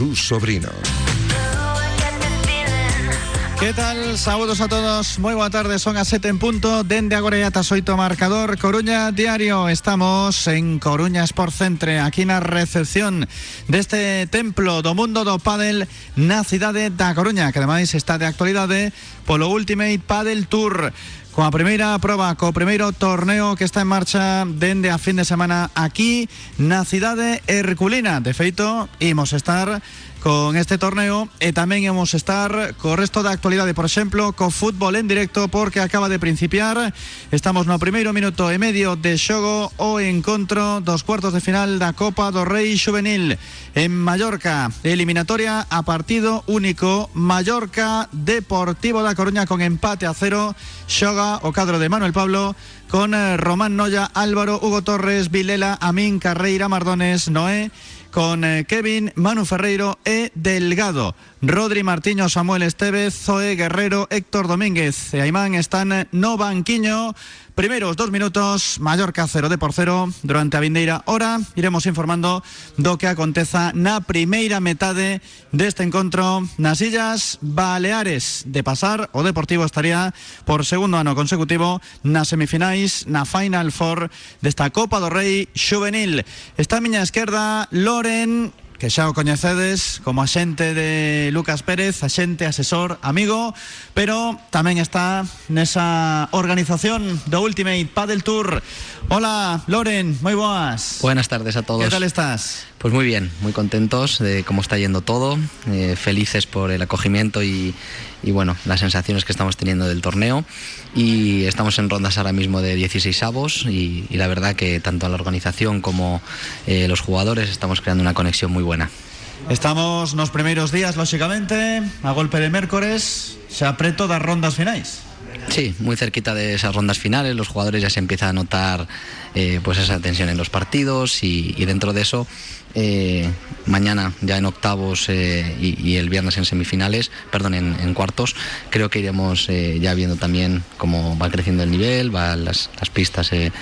Jesús Sobrino. ¿Qué tal? Saludos a todos. Muy buena tarde, son a 7 en punto. Dende agora ya soito marcador Coruña Diario. Estamos en Coruña Sport Centre, aquí na recepción deste templo do mundo do pádel na cidade da Coruña, que ademais está de actualidade polo Ultimate Padel Tour. Coa primeira proba, co primeiro torneo que está en marcha dende a fin de semana aquí na cidade Herculina. De feito, imos estar con este torneo e tamén imos estar co resto da actualidade, por exemplo, co fútbol en directo porque acaba de principiar. Estamos no primeiro minuto e medio de xogo o encontro dos cuartos de final da Copa do Juvenil en Mallorca. Eliminatoria a partido único. Mallorca Deportivo da Coruña con empate a cero. Xoga o cadro de Manuel Pablo con eh, Román Noya, Álvaro, Hugo Torres, Vilela, Amín, Carreira, Mardones, Noé con eh, Kevin, Manu Ferreiro e Delgado. Rodri Martiño, Samuel Estevez, Zoe Guerrero, Héctor Domínguez e Aimán están no banquiño. Primeros dos minutos, Mallorca 0 de por 0 durante a vindeira hora. Iremos informando do que aconteza na primeira metade deste encontro nas Illas Baleares. De pasar, o Deportivo estaría por segundo ano consecutivo nas semifinais na Final Four desta Copa do Rei Juvenil. Está a miña Loren que xa o coñecedes como axente de Lucas Pérez, axente, asesor, amigo, pero tamén está nesa organización do Ultimate Paddle Tour. Hola, Loren, moi boas. Buenas tardes a todos. ¿Qué tal estás? Pues muy bien, muy contentos de cómo está yendo todo, eh, felices por el acogimiento y, y, bueno, las sensaciones que estamos teniendo del torneo. Y estamos en rondas ahora mismo de 16 avos y, y la verdad que tanto la organización como eh, los jugadores estamos creando una conexión muy buena. Estamos nos primeiros días, lóxicamente, a golpe de mércores, xa preto das rondas finais. Sí, muy cerquita de esas rondas finales, los jugadores ya se empieza a notar eh, pues esa tensión en los partidos y, y dentro de eso eh, mañana ya en octavos eh, y, y, el viernes en semifinales, perdón, en, en cuartos, creo que iremos eh, ya viendo también cómo va creciendo el nivel, va las, las pistas eh,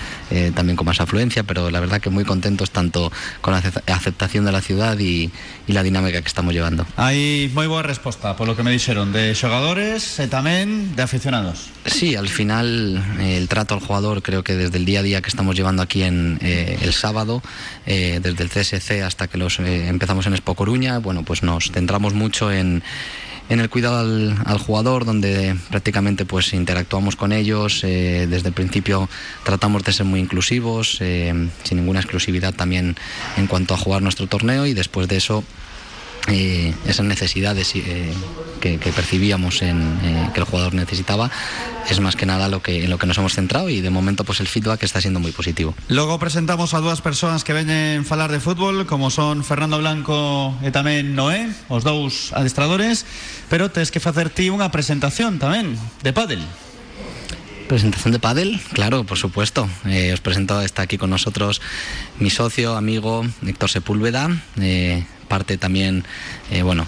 también con más afluencia, pero la verdad que muy contentos tanto con la aceptación de la ciudad y, y la dinámica que estamos llevando. Hai moi boa resposta por lo que me dixeron de xogadores e tamén de aficionados. Sí, al final el trato al jugador creo que desde el día a día que estamos llevando aquí en el sábado, desde el CSC hasta que los eh, empezamos en Expo Coruña, bueno, pues nos centramos mucho en, en el cuidado al, jugador, donde prácticamente pues interactuamos con ellos. Eh, desde el principio tratamos de ser muy inclusivos, eh, sin ninguna exclusividad también en cuanto a jugar nuestro torneo y después de eso eh, esas necesidades eh, que, que, percibíamos en eh, que el jugador necesitaba es más que nada lo que, en lo que nos hemos centrado y de momento pues el feedback está siendo muy positivo. Logo presentamos a dúas persoas que veñen falar de fútbol como son Fernando Blanco e tamén Noé, os dous adestradores pero tes que facer ti unha presentación tamén de pádel. Presentación de pádel, claro, por supuesto. Eh, os presento, está aquí con nosotros mi socio, amigo Héctor Sepúlveda, eh, parte también, eh, bueno,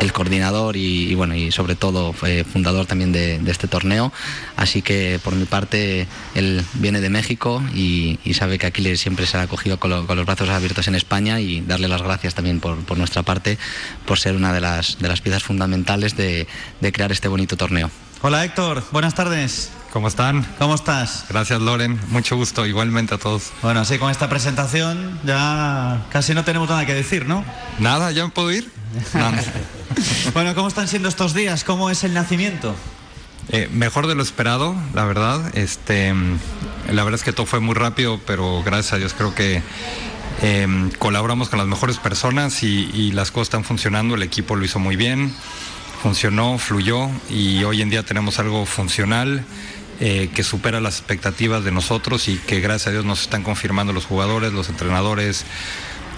el coordinador y, bueno y sobre todo fundador también de, este torneo. Así que por mi parte él viene de México y, sabe que aquí le, siempre se ha acogido con, con, los brazos abiertos en España y darle las gracias también por, por nuestra parte por ser una de las, de las piezas fundamentales de, de crear este bonito torneo Hola Héctor, buenas tardes. ¿Cómo están? ¿Cómo estás? Gracias Loren, mucho gusto, igualmente a todos. Bueno, así con esta presentación ya casi no tenemos nada que decir, ¿no? Nada, ¿ya me puedo ir? No. bueno, ¿cómo están siendo estos días? ¿Cómo es el nacimiento? Eh, mejor de lo esperado, la verdad. Este, la verdad es que todo fue muy rápido, pero gracias a Dios creo que eh, colaboramos con las mejores personas y, y las cosas están funcionando. El equipo lo hizo muy bien funcionó, fluyó y hoy en día tenemos algo funcional eh, que supera las expectativas de nosotros y que gracias a Dios nos están confirmando los jugadores, los entrenadores,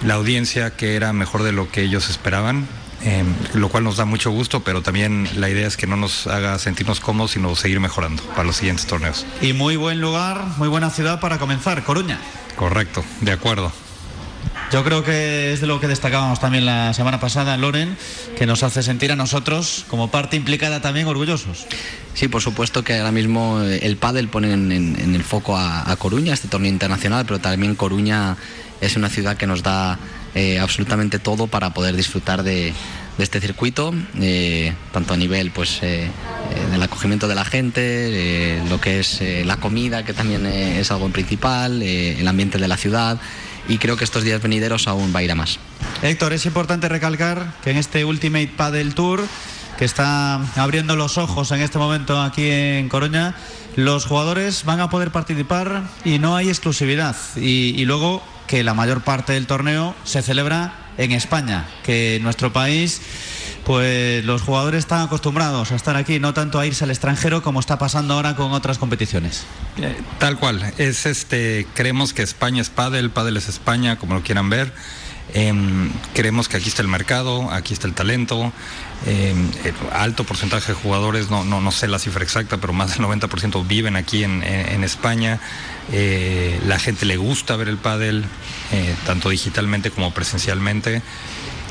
la audiencia que era mejor de lo que ellos esperaban. Eh, lo cual nos da mucho gusto, pero también la idea es que no nos haga sentirnos cómodos, sino seguir mejorando para los siguientes torneos. Y muy buen lugar, muy buena ciudad para comenzar, Coruña. Correcto, de acuerdo. Yo creo que es de lo que destacábamos también la semana pasada, Loren, que nos hace sentir a nosotros como parte implicada también orgullosos. Sí, por supuesto que ahora mismo eh, el pádel pone en, el foco a, Coruña, este torneo internacional, pero también Coruña es una ciudad que nos da eh, absolutamente todo para poder disfrutar de, este circuito, eh, tanto a nivel pues, del acogimiento de la gente, lo que es la comida, que también es algo principal, el ambiente de la ciudad y creo que estos días venideros aún va a ir a más. Héctor, es importante recalcar que en este Ultimate Paddle Tour que está abriendo los ojos en este momento aquí en Coruña, los jugadores van a poder participar y no hay exclusividad. Y, luego que la mayor parte del torneo se celebra en España, que nuestro país pues los jugadores están acostumbrados a estar aquí, no tanto a irse al extranjero como está pasando ahora con otras competiciones. Eh, tal cual, es este, creemos que España es pádel, pádel es España, como lo quieran ver. Em, creemos que aquí está el mercado, aquí está el talento, em, alto porcentaje de jugadores, no, no, no, sé la cifra exacta, pero más del 90% viven aquí en, España. Eh, la gente le gusta ver el pádel, eh, tanto digitalmente como presencialmente.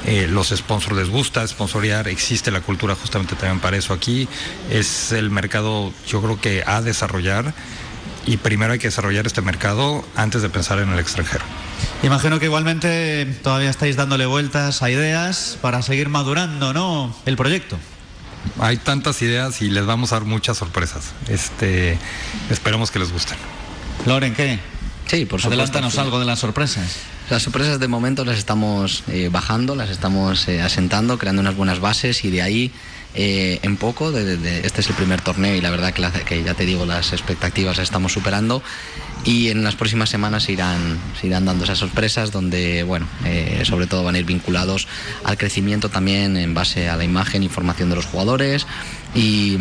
Eh, los sponsors les gusta sponsorear, existe la cultura justamente también para eso aquí. Es el mercado, yo creo que a desarrollar y primero hay que desarrollar este mercado antes de pensar en el extranjero. Imagino que igualmente todavía estáis dándole vueltas a ideas para seguir madurando, ¿no? El proyecto. Hay tantas ideas y les vamos a dar muchas sorpresas. Este, esperemos que les gusten. Loren, ¿qué? Sí, por supuesto. Adelántanos algo de las sorpresas. Las sorpresas de momento las estamos eh, bajando, las estamos eh, asentando, creando unas buenas bases y de ahí eh, en poco. este es el primer torneo y la verdad que, ya te digo, las expectativas las estamos superando y en las próximas semanas se irán, irán dando esas sorpresas donde, bueno, sobre todo van a ir vinculados al crecimiento también en base a la imagen y formación de los jugadores y,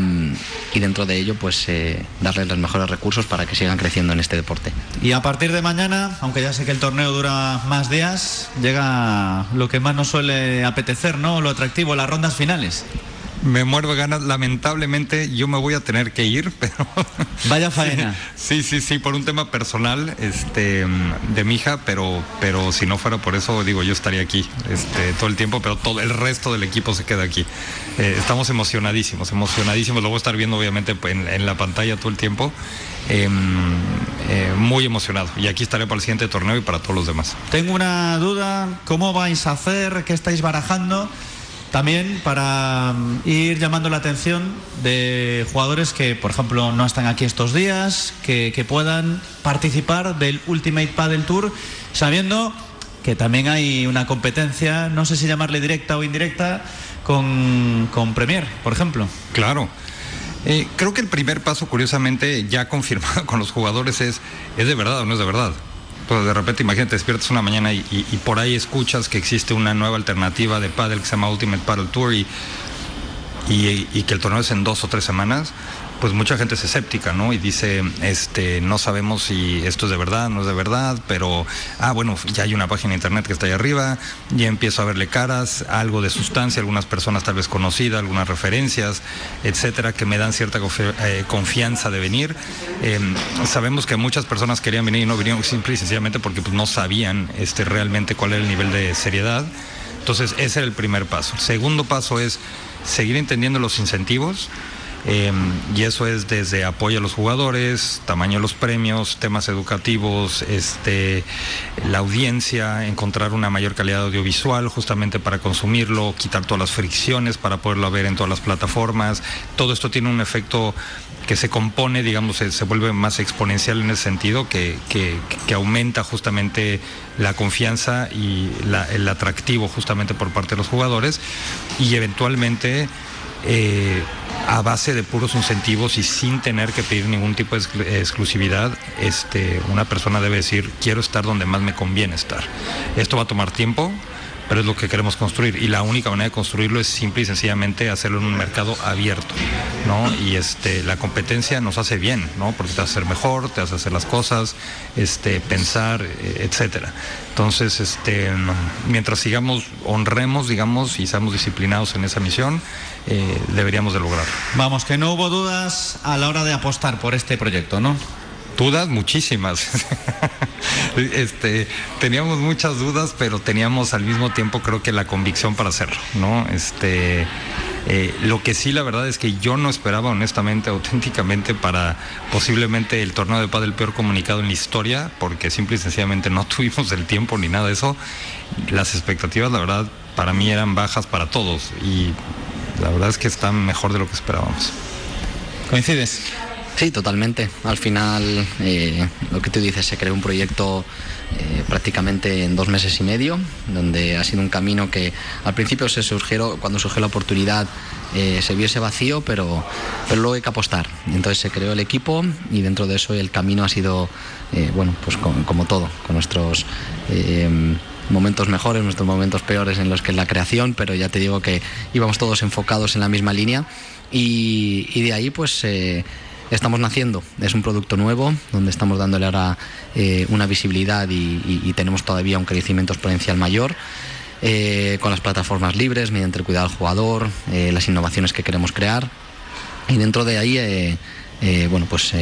dentro de ello pues eh, darles los mejores recursos para que sigan creciendo en este deporte. Y a partir de mañana, aunque ya sé que el torneo dura más días, llega lo que más nos suele apetecer, ¿no? Lo atractivo, las rondas finales. Me muero de ganas. Lamentablemente yo me voy a tener que ir, pero... Vaya faena. Sí, sí, sí, por un tema personal este, de mi hija, pero, pero si no fuera por eso, digo, yo estaría aquí este, todo el tiempo, pero todo el resto del equipo se queda aquí. Eh, estamos emocionadísimos, emocionadísimos. Lo voy a estar viendo obviamente en, la pantalla todo el tiempo. Em, eh, muy emocionado. Y aquí estaré para el siguiente torneo y para todos los demás. Tengo una duda, ¿cómo vais a hacer? ¿Qué estáis barajando? También para mm, ir llamando la atención de jugadores que, por ejemplo, no están aquí estos días, que, puedan participar del Ultimate Paddle Tour, sabiendo que también hay una competencia, no sé si llamarle directa o indirecta, con, con Premier, por ejemplo. Claro. Eh, creo que el primer paso, curiosamente, ya confirmado con los jugadores es, ¿es de verdad o no es de verdad? Pues de repente imagínate, despiertas una mañana y, por ahí escuchas que existe una nueva alternativa de paddle que se llama Ultimate Paddle Tour y, y, que el torneo es en dos o tres semanas, pues mucha gente es escéptica, ¿no? Y dice, este, no sabemos si esto es de verdad, no es de verdad, pero, ah, bueno, ya hay una página de internet que está ahí arriba, ya empiezo a verle caras, algo de sustancia, algunas personas tal vez conocidas, algunas referencias, etcétera, que me dan cierta eh, confianza de venir. Em, sabemos que muchas personas querían venir y no vinieron simple y sencillamente porque pues, no sabían este, realmente cuál era el nivel de seriedad. Entonces, ese era el primer paso. El segundo paso es seguir entendiendo los incentivos. Em, y eso es desde apoyo a los jugadores, tamaño de los premios, temas educativos, este, la audiencia, encontrar una mayor calidad audiovisual justamente para consumirlo, quitar todas las fricciones para poderlo ver en todas las plataformas. Todo esto tiene un efecto que se compone, digamos, se, vuelve más exponencial en ese sentido, que, aumenta justamente la confianza y el atractivo justamente por parte de los jugadores y eventualmente eh, a base de puros incentivos y sin tener que pedir ningún tipo de exclusividad, este, una persona debe decir, quiero estar donde más me conviene estar. Esto va a tomar tiempo, pero es lo que queremos construir y la única manera de construirlo es simple y sencillamente hacerlo en un mercado abierto, ¿no? Y este, la competencia nos hace bien, ¿no? Porque te hace hacer mejor, te hace hacer las cosas, este, pensar, eh, etcétera. Entonces, este, mientras sigamos, honremos, digamos, y seamos disciplinados en esa misión, eh, deberíamos de lograrlo. Vamos, que no hubo dudas a la hora de apostar por este proyecto, ¿no? Dudas muchísimas. Este, teníamos muchas dudas, pero teníamos al mismo tiempo creo que la convicción para hacerlo, ¿no? Este, eh, lo que sí, la verdad es que yo no esperaba, honestamente, auténticamente, para posiblemente el torneo de pádel peor comunicado en la historia, porque simple y sencillamente no tuvimos el tiempo ni nada de eso. Las expectativas, la verdad, para mí eran bajas para todos y la verdad es que están mejor de lo que esperábamos. ¿Coincides? Sí, totalmente. Al final, eh, lo que tú dices, se creó un proyecto eh, prácticamente en dos meses y medio, donde ha sido un camino que al principio se surgió, cuando surgió la oportunidad, eh, se vio ese vacío, pero, pero luego hay que apostar. Entonces se creó el equipo y dentro de eso el camino ha sido, bueno, pues como, todo, con nuestros momentos mejores, nuestros momentos peores en los que es la creación, pero ya te digo que íbamos todos enfocados en la misma línea y, y de ahí pues estamos naciendo. Es un producto nuevo donde estamos dándole ahora eh, una visibilidad y, tenemos todavía un crecimiento exponencial mayor. Eh, con las plataformas libres, mediante el cuidado del jugador, eh, las innovaciones que queremos crear y dentro de ahí, bueno, pues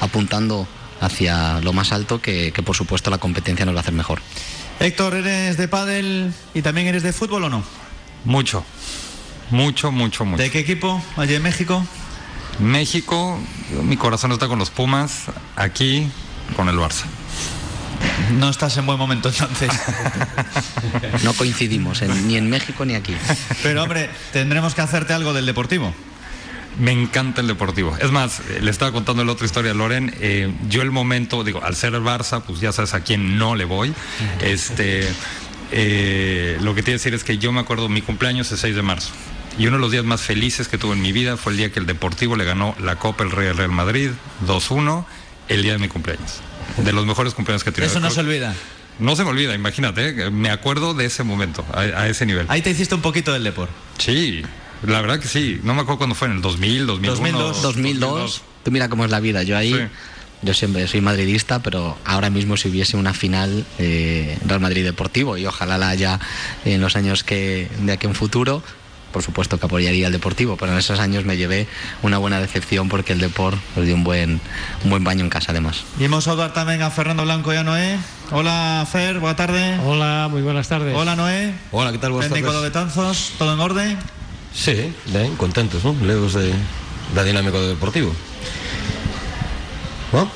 apuntando hacia lo más alto que, por supuesto la competencia nos va a hacer mejor. Héctor, ¿eres de pádel y también eres de fútbol o no? Mucho, mucho, mucho, mucho. ¿De qué equipo? Allí en México. México, mi corazón está con los Pumas, aquí con el Barça. No estás en buen momento entonces. No coincidimos ni en México ni aquí. Pero hombre, tendremos que hacerte algo del deportivo. Me encanta el deportivo. Es más, eh, le estaba contando la otra historia a Loren. Eh, yo el momento, digo, al ser el Barça, pues ya sabes a quién no le voy. Este, eh, lo que te decir es que yo me acuerdo, mi cumpleaños es 6 de marzo. Y uno de los días más felices que tuve en mi vida fue el día que el Deportivo le ganó la Copa el Real Real Madrid 2-1 el día de mi cumpleaños. De los mejores cumpleaños que he tenido. Eso no se olvida. No se me olvida, imagínate, me acuerdo de ese momento, a, ese nivel. Ahí te hiciste un poquito del deporte. Sí, la verdad que sí. No me acuerdo cuándo fue, en el 2000, 2001. 2002. 2002. Tú mira cómo es la vida. Yo ahí, yo siempre soy madridista, pero ahora mismo si hubiese una final eh, Real Madrid Deportivo y ojalá la haya en los años que de aquí en futuro, por supuesto que apoyaría el deportivo, pero en esos años me llevé una buena decepción porque el deporte nos dio un buen, un buen baño en casa además. Y hemos saludar también a Fernando Blanco y a Noé. Hola Fer, buena tarde. Hola, muy buenas tardes. Hola Noé. Hola, ¿qué tal? Buenas Técnico de Betanzos, ¿todo en orden? Sí, bien, contentos, ¿no? Lejos de, la dinámico deportivo. ¿No?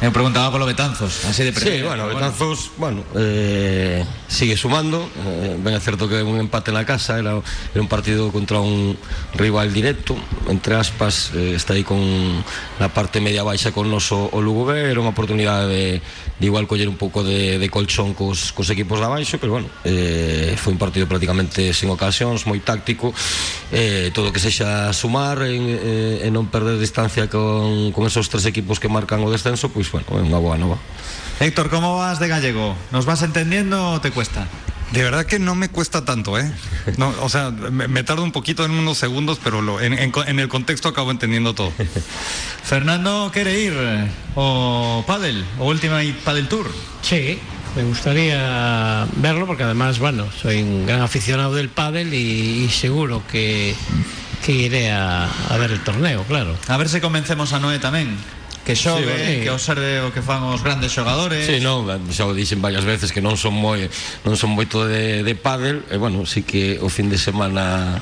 Me preguntaba por los Betanzos, así de Sí, bueno, Betanzos, bueno, eh, sigue sumando. Eh, ben cierto que un empate en la casa, era, era un partido contra un rival directo. Entre aspas, eh, está aí con la parte media baixa con noso o Lugo B, era unha oportunidade de, de igual coller un pouco de, de colchón cos, cos equipos de abaixo, pero bueno, eh, un partido prácticamente sin ocasións, moi táctico, eh, todo que sexa sumar e, eh, e perder distancia con, con esos tres equipos que marcan o descenso, pois bueno, é unha boa nova. Héctor, ¿cómo vas de gallego? ¿Nos vas entendiendo o te cuesta? De verdad que no me cuesta tanto, ¿eh? No, o sea, me, tardo un poquito en unos segundos, pero lo, en, el contexto acabo entendiendo todo. Fernando, ¿quiere ir? ¿O Padel? ¿O última y Padel Tour? Sí, me gustaría verlo porque además, bueno, soy un gran aficionado del pádel y, seguro que, que iré a, a, ver el torneo, claro. A ver si convencemos a Noé también que xogue, sí, que observe o que fan os grandes xogadores. Sí, non, xa o dixen varias veces que non son moi non son moito de de pádel, e bueno, si sí que o fin de semana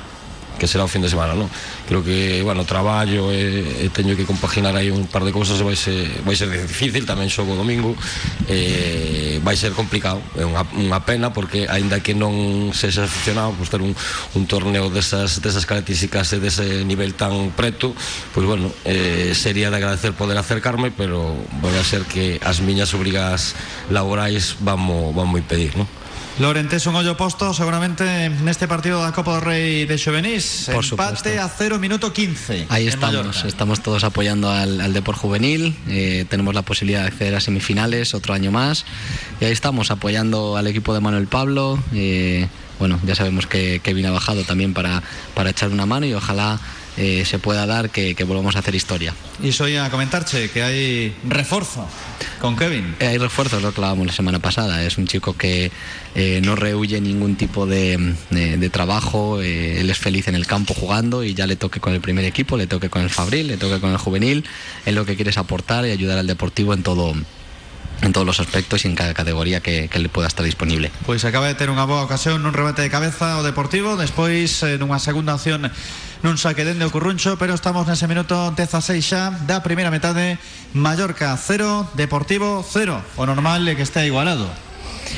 que será o fin de semana, non? Creo que, bueno, traballo e, e teño que compaginar aí un par de cousas e vai ser, vai ser difícil, tamén xogo domingo e vai ser complicado é unha, unha pena porque aínda que non sexa aficionado pois ter un, un torneo desas, desas características e dese nivel tan preto pois bueno, eh, sería de agradecer poder acercarme pero vai a ser que as miñas obrigas laborais vamos, vamos impedir, non? Lorentes un hoyo posto seguramente en este partido de la Copa del Rey de Chovenís. Por Empate a 0 minuto 15. Ahí estamos, estamos todos apoyando al, al Juvenil. Eh, tenemos la posibilidad de acceder a semifinales otro año más. Y ahí estamos apoyando al equipo de Manuel Pablo. Eh, bueno, ya sabemos que Kevin ha bajado también para, para echar una mano y ojalá eh, se pueda dar que, que, volvamos a hacer historia. Y soy a comentarche que hay refuerzo con Kevin. Eh, hay refuerzo, lo hablábamos la semana pasada. Es un chico que eh, no rehuye ningún tipo de, de, de trabajo. Él es feliz en el campo jugando y ya le toque con el primer equipo, le toque con el Fabril, le toque con el juvenil. Es lo que quieres aportar y ayudar al deportivo en todo en todos los aspectos y en cada categoría que, que le pueda estar disponible. Pois acaba de ter unha boa ocasión nun rebate de cabeza o Deportivo Despois eh, nunha segunda acción nun saque dende o Curruncho Pero estamos nese minuto 16 xa da primeira metade Mallorca 0, Deportivo 0 O normal que estea igualado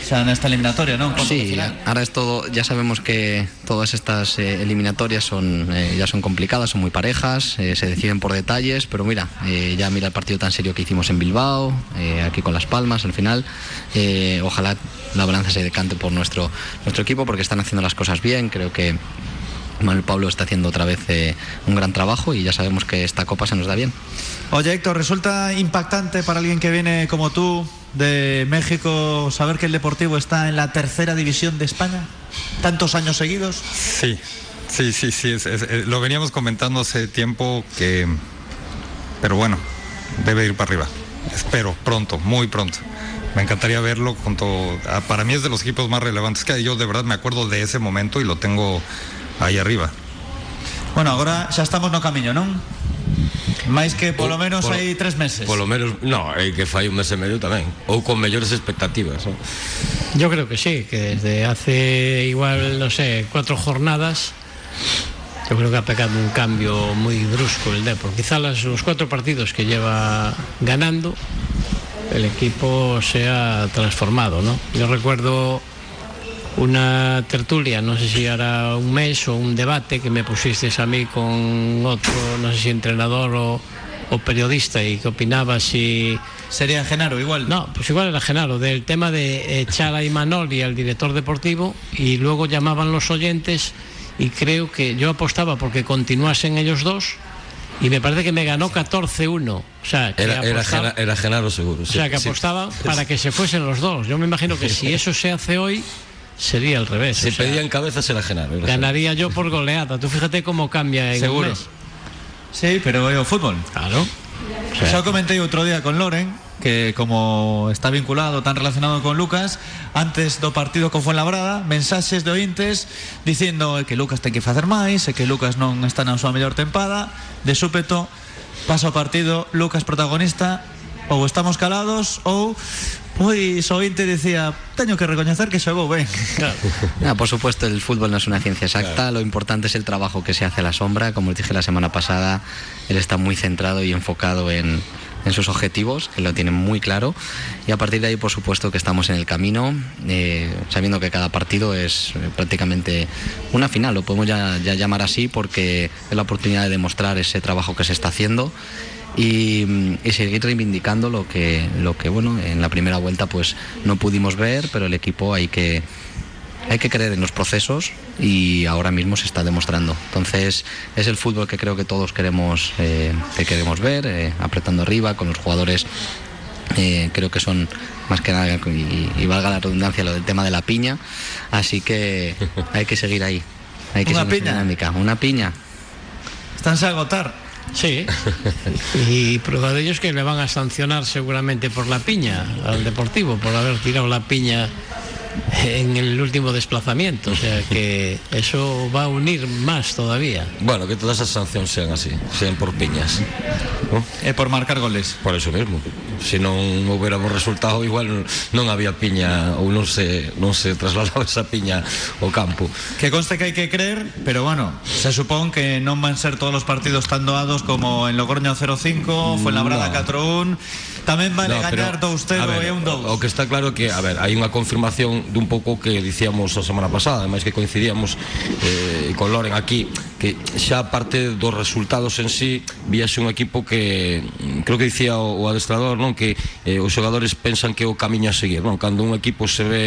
xa nesta eliminatoria, de Sí, ahora es todo, ya sabemos que todas estas eh, eliminatorias son eh, ya son complicadas, son muy parejas, eh, se deciden por detalles, pero mira, eh, ya mira el partido tan serio que hicimos en Bilbao, eh, aquí con Las Palmas al final, eh, ojalá la balanza se decante por nuestro, nuestro equipo porque están haciendo las cosas bien, creo que Manuel Pablo está haciendo otra vez eh, un gran trabajo y ya sabemos que esta copa se nos da bien. Oye Héctor, ¿resulta impactante para alguien que viene como tú de México saber que el Deportivo está en la tercera división de España? ¿Tantos años seguidos? Sí, sí, sí, sí. es- es- es- lo veníamos comentando hace tiempo que. Pero bueno, debe ir para arriba. Espero, pronto, muy pronto. Me encantaría verlo junto. a- para mí es de los equipos más relevantes que. Yo de verdad me acuerdo de ese momento y lo tengo ahí arriba. Bueno, agora xa estamos no camiño, non? Máis que polo O- menos polo- hai tres meses. Polo menos, no, é que fai un mes e medio tamén Ou con mellores expectativas? Yo creo que sí, que desde hace igual, no sé, cuatro jornadas, yo creo que ha pegado un cambio muy brusco el Depor. Quizá las- los cuatro partidos que lleva ganando, el equipo se ha transformado, ¿no? Yo recuerdo una tertulia, no sé si era un mes o un debate que me pusisteis a mí con otro, no sé si entrenador o, o periodista y que opinaba si Sería Genaro igual. no, pues igual era Genaro, del tema de echar a Imanol y al director deportivo y luego llamaban los oyentes y creo que yo apostaba porque continuasen ellos dos y me parece que me ganó 14-1. O sea, que Era, era, apostaba- era Genaro seguro o sea, que sí. apostaba para que se fuesen los dos. Yo me imagino que si eso se hace hoy, sería al revés. Si o sea, pedían cabezas era Genaro era ganaría yo por goleada. Tú fíjate cómo cambia en Seguro. un mes. Sí, pero é o fútbol. Claro. O comentei outro día con Loren que como está vinculado, tan relacionado con Lucas antes do partido con Fuenlabrada mensaxes de ointes dicindo que Lucas ten que facer máis e que Lucas non está na súa mellor tempada de súpeto pasa o partido Lucas protagonista ou estamos calados ou pois o ointe dicía teño que recoñecer que xogou ben Ah, por supuesto, el fútbol no es una ciencia exacta, lo importante es el trabajo que se hace a la sombra. Como os dije la semana pasada, él está muy centrado y enfocado en, en sus objetivos, que lo tiene muy claro. Y a partir de ahí, por supuesto, que estamos en el camino, eh, sabiendo que cada partido es eh, prácticamente una final, lo podemos ya, ya llamar así, porque es la oportunidad de demostrar ese trabajo que se está haciendo. Y, y seguir reivindicando lo que lo que bueno en la primera vuelta pues no pudimos ver pero el equipo hay que hay que creer en los procesos y ahora mismo se está demostrando. Entonces es el fútbol que creo que todos queremos eh, que queremos ver eh, apretando arriba con los jugadores eh, creo que son más que nada y, y valga la redundancia lo del tema de la piña. Así que hay que seguir ahí. Hay que Una seguir piña. dinámica. Una piña. Estánse a agotar Sí, y prueba de ello es que le van a sancionar seguramente por la piña al Deportivo, por haber tirado la piña en el último desplazamiento. O sea que eso va a unir más todavía. Bueno, que todas as sancións sean así Sean por piñas ¿no? é por marcar goles Por eso mesmo Se non houbéramos resultado igual non había piña Ou non se, non se trasladaba esa piña ao campo Que conste que hai que creer, pero bueno, se supón que non van ser todos os partidos tan doados como en Logroño 0-5, Fuenlabrada No. 4-1, Tamén vale no, gañar 2-0 e un 2. O que está claro que, a ver, hai unha confirmación dun pouco que dicíamos a semana pasada, ademais que coincidíamos eh, con Loren aquí, que xa parte dos resultados en sí víase un equipo que creo que dicía o, o adestrador, non, que eh, os xogadores pensan que é o camiño a seguir, non? Cando un equipo se ve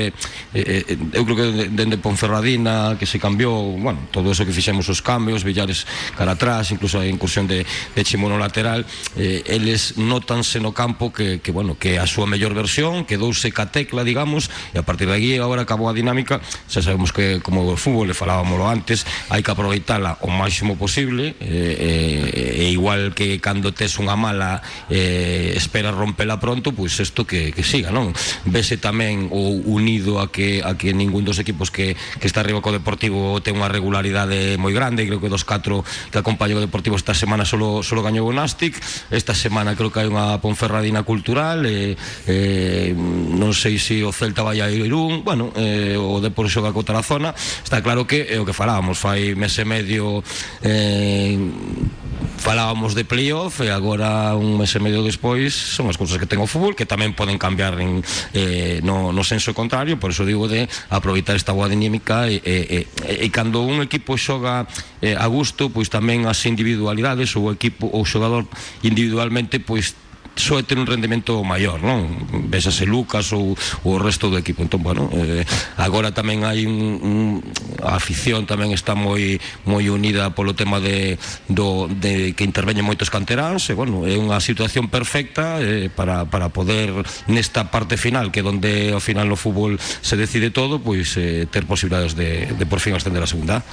eh, eh, eu creo que dende Ponferradina que se cambiou, bueno, todo eso que fixemos os cambios, Villares cara atrás, incluso a incursión de de Chimono lateral, eh, eles notanse no campo que, que bueno, que a súa mellor versión, quedouse ca tecla, digamos, e a partir de aquí agora acabou a dinámica, xa sabemos que como o fútbol, le falábamoslo antes, hai que aproveitala o máximo posible, eh, eh, e igual que cando tes unha mala eh, espera rompela pronto, pois isto que, que siga, non? Vese tamén o unido a que a que ningún dos equipos que, que está arriba co Deportivo ten unha regularidade moi grande, creo que dos catro que acompañan o Deportivo esta semana solo, solo gañou o Nastic, esta semana creo que hai unha Ponferradina cena cultural e, eh, non sei se o Celta vai a Irún bueno, eh, o Depor xoga contra a zona, está claro que é o que falábamos fai mes e medio eh, falábamos de playoff e agora un mes e medio despois son as cousas que ten o fútbol que tamén poden cambiar en, eh, no, no senso contrario. Por iso digo de aproveitar esta boa dinámica e, e, e, e cando un equipo xoga eh, a gusto pois tamén as individualidades ou o equipo ou o xogador individualmente pois soe ter un rendemento maior, non? Vésase Lucas ou, ou o resto do equipo. Entón, bueno, eh, agora tamén hai un, un a afición tamén está moi moi unida polo tema de do de que interveñen moitos canteráns e bueno, é unha situación perfecta eh, para, para poder nesta parte final, que donde ao final no fútbol se decide todo, pois eh, ter posibilidades de, de por fin ascender a segunda.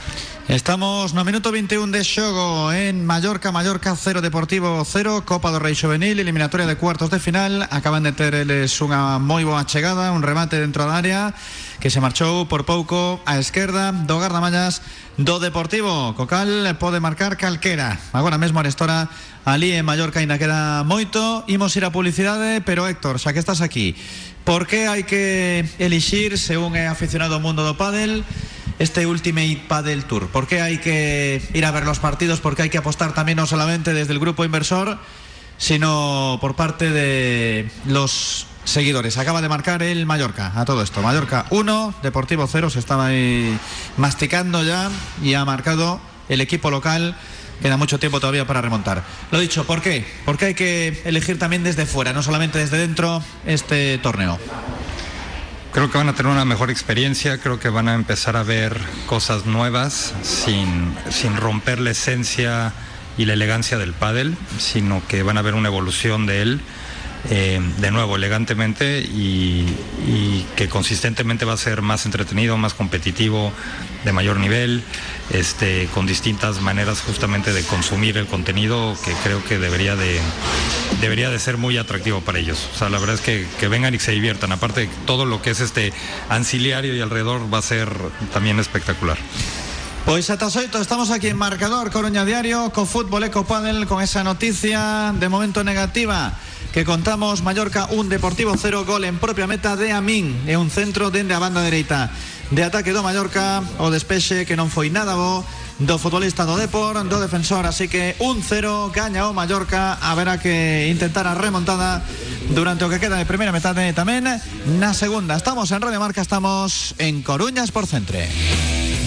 Estamos no minuto 21 de xogo en Mallorca, Mallorca 0 Deportivo 0, Copa do Rei Juvenil, eliminatoria de cuartos de final. Acaban de ter eles unha moi boa chegada, un remate dentro da área que se marchou por pouco á esquerda do gardamallas do Deportivo. Cocal pode marcar calquera. Agora mesmo Arestora ali en Mallorca ainda queda moito. Imos ir a publicidade, pero Héctor, xa que estás aquí, por que hai que elixir según é aficionado ao mundo do pádel? este Ultimate Padel Tour? ¿Por qué hay que ir a ver los partidos? ¿Por qué hay que apostar también no solamente desde el grupo inversor, sino por parte de los seguidores? Acaba de marcar el Mallorca a todo esto. Mallorca 1, Deportivo 0, se estaba ahí masticando ya y ha marcado el equipo local. Queda mucho tiempo todavía para remontar. Lo dicho, ¿por qué? Porque hay que elegir también desde fuera, no solamente desde dentro, este torneo. Creo que van a tener una mejor experiencia, creo que van a empezar a ver cosas nuevas sin, sin romper la esencia y la elegancia del pádel, sino que van a ver una evolución de él. Eh, de nuevo elegantemente y, que consistentemente va a ser más entretenido, más competitivo, de mayor nivel, este, con distintas maneras justamente de consumir el contenido que creo que debería de, debería de ser muy atractivo para ellos. O sea, la verdad es que, que vengan y se diviertan. Aparte, todo lo que es este anciliario y alrededor va a ser también espectacular. Pois ata oito estamos aquí en Marcador Coruña Diario co fútbol Eco Padel con esa noticia de momento negativa que contamos Mallorca un Deportivo cero gol en propia meta de Amin e un centro dende a banda dereita de ataque do Mallorca o despexe que non foi nada bo do futbolista do Depor, do defensor, así que un cero gaña o Mallorca, haberá que intentar a remontada durante o que queda de primeira metade tamén na segunda. Estamos en Radio Marca, estamos en Coruñas por Centre.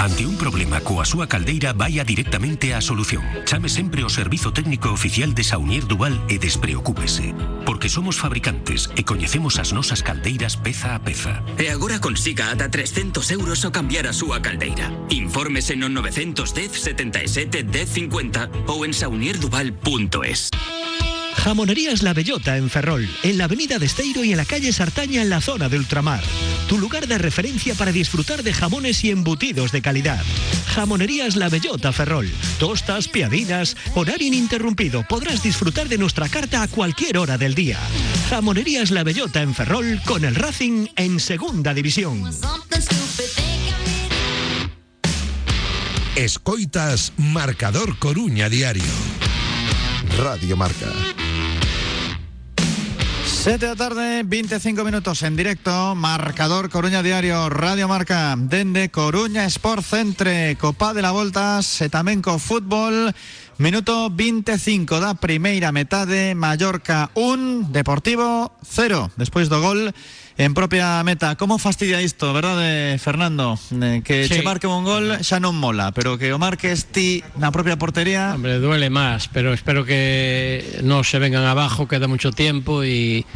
Ante un problema coa súa caldeira vaya directamente á solución. Chame sempre o servizo técnico oficial de Saunier Duval e despreocúpese. Porque somos fabricantes e coñecemos as nosas caldeiras peza a peza. E agora consiga ata 300 euros ao cambiar a súa caldeira. Infórmese no 910 77 1050 ou en saunierduval.es. Jamonerías La Bellota en Ferrol, en la avenida de Esteiro y en la calle Sartaña en la zona de Ultramar. Tu lugar de referencia para disfrutar de jamones y embutidos de calidad. Jamonerías La Bellota Ferrol. Tostas, piadinas, horario ininterrumpido. Podrás disfrutar de nuestra carta a cualquier hora del día. Jamonerías La Bellota en Ferrol con el Racing en Segunda División. Escoitas Marcador Coruña Diario. Radio Marca. 7 de la tarde, 25 minutos en directo, marcador Coruña Diario, Radio Marca, dende Coruña Sport Centre, Copa de la Volta, Setamenco Fútbol, minuto 25 da primeira metade, Mallorca 1, Deportivo 0, despois do gol en propia meta. Como fastidia isto, verdade, Fernando? Eh, que Sí. che marque un gol xa non mola, pero que o marques ti na propia portería... Hombre, duele más, pero espero que no se vengan abajo, queda mucho tiempo y,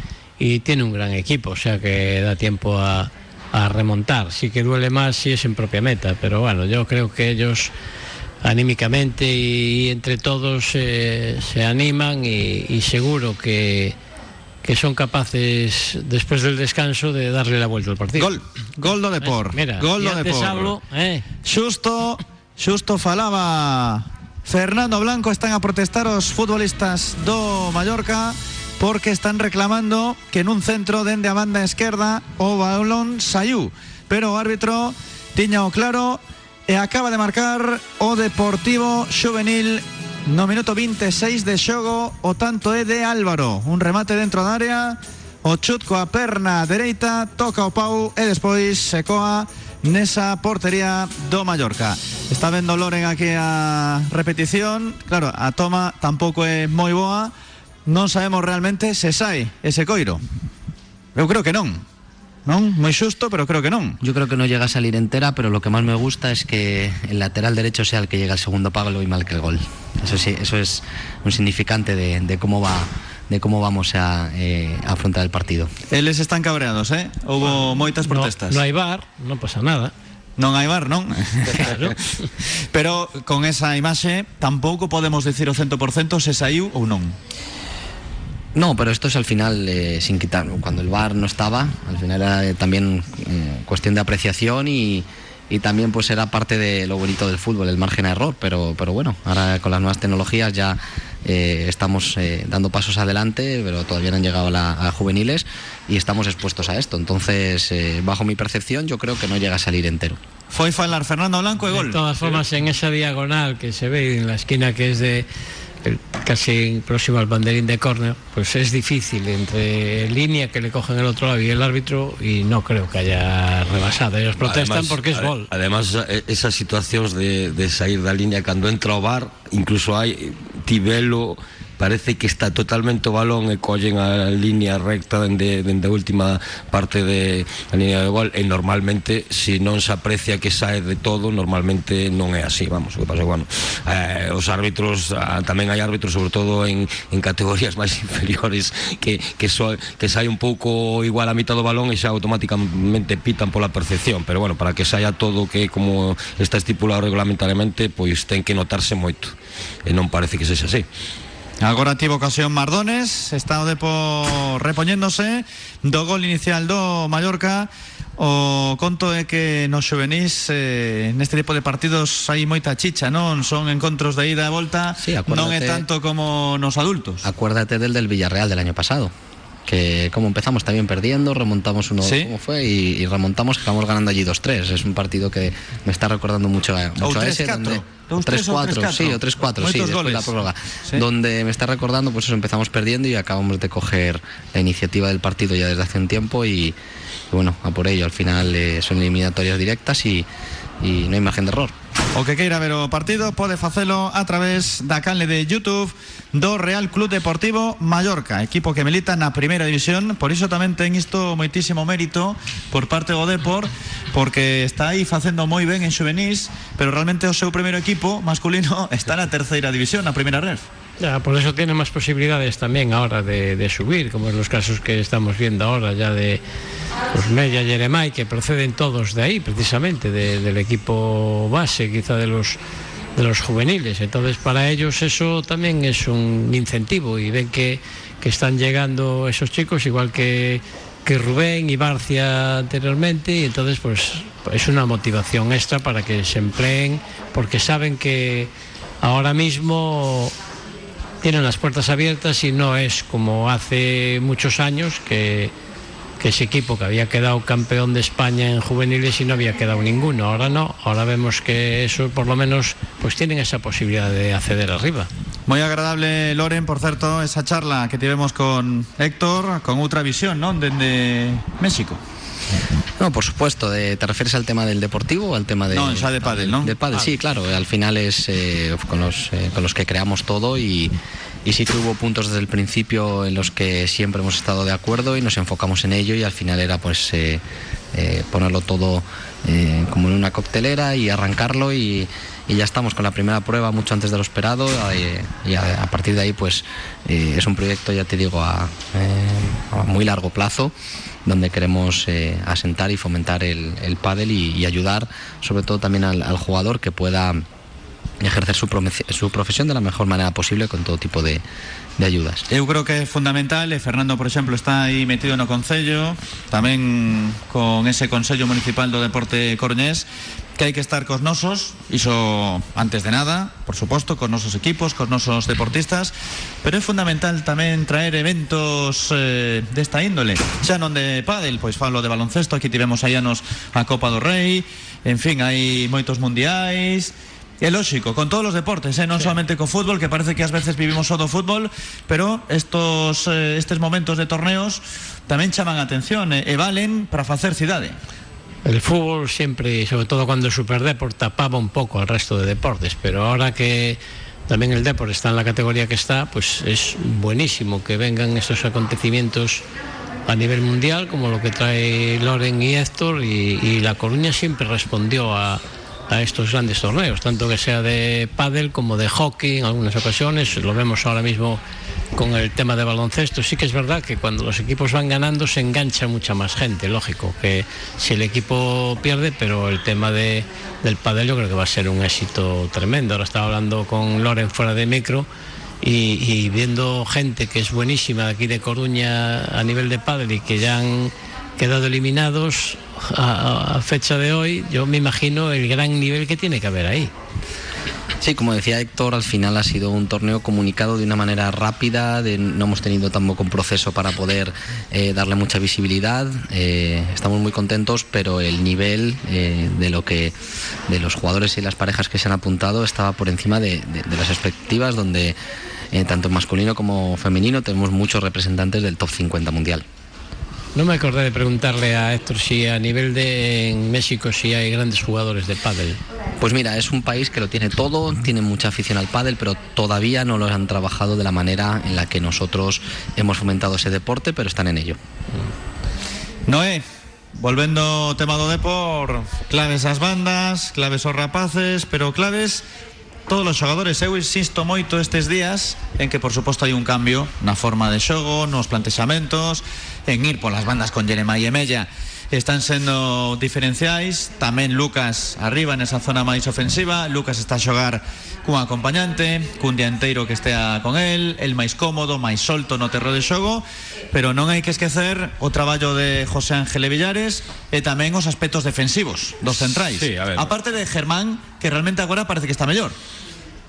y tiene un gran equipo, o sea que da tiempo a, a remontar. Sí que duele más si es en propia meta, pero bueno, yo creo que ellos anímicamente y, entre todos eh, se animan y, y seguro que, que son capaces después del descanso de darle la vuelta al partido. Gol, gol do Depor. Mira, gol antes Depor. hablo, eh, Xusto, xusto falaba Fernando Blanco están a protestar os futbolistas do Mallorca porque están reclamando que nun centro dende a banda esquerda o balón saiu, pero o árbitro tiña o claro e acaba de marcar o Deportivo Juvenil no minuto 26 de xogo o tanto é de Álvaro un remate dentro da área o chut coa perna dereita toca o pau e despois se coa nesa portería do Mallorca. Está vendo Loren aquí a repetición. Claro, a toma tampouco é moi boa. Non sabemos realmente se sai ese coiro. Eu creo que non. Non? Moi xusto, pero creo que non. Yo creo que no llega a salir entera, pero lo que más me gusta es que el lateral derecho sea el que llega al segundo palo y marque el gol. Eso sí, eso es un significante de, de cómo va, de cómo vamos a eh, afrontar el partido. Eles están cabreados, eh? Houbo moitas no, protestas. no hay bar, no pasa nada. Non hai bar, non? Claro. Pero con esa imaxe tampouco podemos decir o 100% se saiu ou non. No, pero esto es al final eh, sin quitar. Cuando el VAR no estaba, al final era eh, también eh, cuestión de apreciación y, y también pues era parte de lo bonito del fútbol, el margen a error. Pero, pero bueno, ahora con las nuevas tecnologías ya eh, estamos eh, dando pasos adelante, pero todavía no han llegado a, la- a juveniles y estamos expuestos a esto. Entonces, eh, bajo mi percepción, yo creo que no llega a salir entero. Foi falar Fernando Blanco De gol. todas formas, en esa diagonal que se ve en la esquina que es de casi próximo al banderín de córner, pues es difícil entre línea que le cogen el otro lado y el árbitro y no creo que haya rebasado. Ellos protestan Además, porque es gol. Además, eh, esas situacións de, de sair da línea cando entra o bar, incluso hai Tibelo parece que está totalmente o balón e collen a línea recta dende, dende a última parte de a línea de gol. E normalmente se non se aprecia que sae de todo normalmente non é así vamos, o que pasa que, bueno eh, os árbitros, ah, tamén hai árbitros sobre todo en, en categorías máis inferiores que, que, so, que sai un pouco igual a mitad do balón e xa automáticamente pitan pola percepción. Pero bueno, para que saia todo que como está estipulado reglamentariamente pois ten que notarse moito. E non parece que sexa así Agora tivo ocasión Mardones, está o Depo repoñéndose do gol inicial do Mallorca. O conto é que nos xuvenís eh, neste tipo de partidos hai moita chicha, non? Son encontros de ida e volta, Sí, non é tanto como nos adultos. Acuérdate del del Villarreal del año pasado. Que como empezamos también perdiendo, remontamos uno, Sí. ¿cómo fue? Y, y remontamos, acabamos ganando allí 2-3. Es un partido que me está recordando mucho a, mucho a ese. 3-4. donde- 2-3 ou 3-4, 3-4. sí, o 3-4, sí, después de la prórroga. Sí. Donde me está recordando, pues eso, empezamos perdiendo y acabamos de coger la iniciativa del partido ya desde hace un tiempo y, y bueno, a por ello. Al final eh, son eliminatorias directas y, y no hay margen de error. O que queira ver o partido pode facelo a través da canle de YouTube do Real Club Deportivo Mallorca, equipo que milita na primeira división, por iso tamén ten isto moitísimo mérito por parte do Depor, porque está aí facendo moi ben en xuvenís, pero realmente o seu primeiro equipo masculino está na terceira división, na primeira ref. Ya, por eso tiene más posibilidades también ahora de, de subir, como en los casos que estamos viendo ahora ya de pues, Mella y Jeremai, que proceden todos de ahí, precisamente, de- del equipo base, quizá de los de los juveniles. Entonces, para ellos eso también es un incentivo y ven que, que están llegando esos chicos, igual que, que Rubén y Barcia anteriormente, y entonces pues es una motivación extra para que se empleen, porque saben que ahora mismo tienen las puertas abiertas y no es como hace muchos años que, que ese equipo que había quedado campeón de España en juveniles y no había quedado ninguno. Ahora no, ahora vemos que eso por lo menos pues tienen esa posibilidad de acceder arriba. Moi agradable, Loren, por certo, esa charla que tivemos con Héctor, con outra visión, non? Dende México. No, por supuesto. De, ¿Te refieres al tema del deportivo o al tema de.? No, ya de pádel, ¿no? De pádel, sí, claro. Al final es eh, con, los, eh, con los que creamos todo y, y sí que hubo puntos desde el principio en los que siempre hemos estado de acuerdo y nos enfocamos en ello y al final era pues eh, eh, ponerlo todo eh, como en una coctelera y arrancarlo y, ya estamos con la primera prueba mucho antes de lo esperado y a, partir de ahí pues es un proyecto ya te digo a, muy largo plazo donde queremos asentar y fomentar el, el pádel y, ayudar sobre todo también al jugador que pueda ejercer su, su profesión de la mejor manera posible con todo tipo de, de ayudas. Eu creo que é fundamental e Fernando, por exemplo, está aí metido no Concello tamén con ese Consello Municipal do Deporte Coruñés que hai que estar cos nosos antes de nada, por suposto cos nosos equipos, cos nosos deportistas pero é fundamental tamén traer eventos eh, desta índole xa non de pádel, pois falo de baloncesto aquí tivemos aí anos a Copa do Rei en fin, hai moitos mundiais É lógico, con todos os deportes, eh? non sí. solamente co fútbol, que parece que ás veces vivimos só do fútbol, pero estos, eh, estes momentos de torneos tamén chaman a atención eh, e valen para facer cidade. El fútbol siempre, sobre todo cuando el Superdeport, tapaba un poco al resto de deportes, pero ahora que también el deporte está en la categoría que está, pues es buenísimo que vengan estos acontecimientos a nivel mundial, como lo que trae Loren y Héctor, y, y La Coruña siempre respondió a, a estos grandes torneos, tanto que sea de pádel como de hockey en algunas ocasiones, lo vemos ahora mismo con el tema de baloncesto, sí que es verdad que cuando los equipos van ganando se engancha mucha más gente, lógico, que si el equipo pierde, pero el tema de, del pádel yo creo que va a ser un éxito tremendo. Ahora estaba hablando con Loren fuera de micro y, y viendo gente que es buenísima aquí de Coruña a nivel de pádel y que ya han quedado eliminados a, fecha de hoy, yo me imagino el gran nivel que tiene que haber ahí. Sí, como decía Héctor, al final ha sido un torneo comunicado de una manera rápida, no hemos tenido tampoco un proceso para poder eh, darle mucha visibilidad. Eh, estamos muy contentos, pero el nivel eh, de lo que de los jugadores y las parejas que se han apuntado estaba por encima de, de, las expectativas, donde tanto masculino como femenino tenemos muchos representantes del top 50 mundial. No me acordé de preguntarle a Héctor si a nivel de en México si hay grandes jugadores de pádel. Pues mira, es un país que lo tiene todo, tiene mucha afición al pádel, pero todavía no lo han trabajado de la manera en la que nosotros hemos fomentado ese deporte, pero están en ello. Noé, volvendo tema do depor, claves as bandas, claves os rapaces, pero claves todos os xogadores. Eu insisto moito estes días en que, por suposto, hai un cambio na forma de xogo, nos plantexamentos, en ir polas bandas con Jeremai e Mella están sendo diferenciais tamén Lucas arriba nesa zona máis ofensiva. Lucas está a xogar cun acompañante cun dianteiro que estea con el. El máis cómodo, máis solto no terro de xogo. Pero non hai que esquecer o traballo de José Ángel Villares e tamén os aspectos defensivos dos centrais. Sí, a ver. aparte de Germán que realmente agora parece que está mellor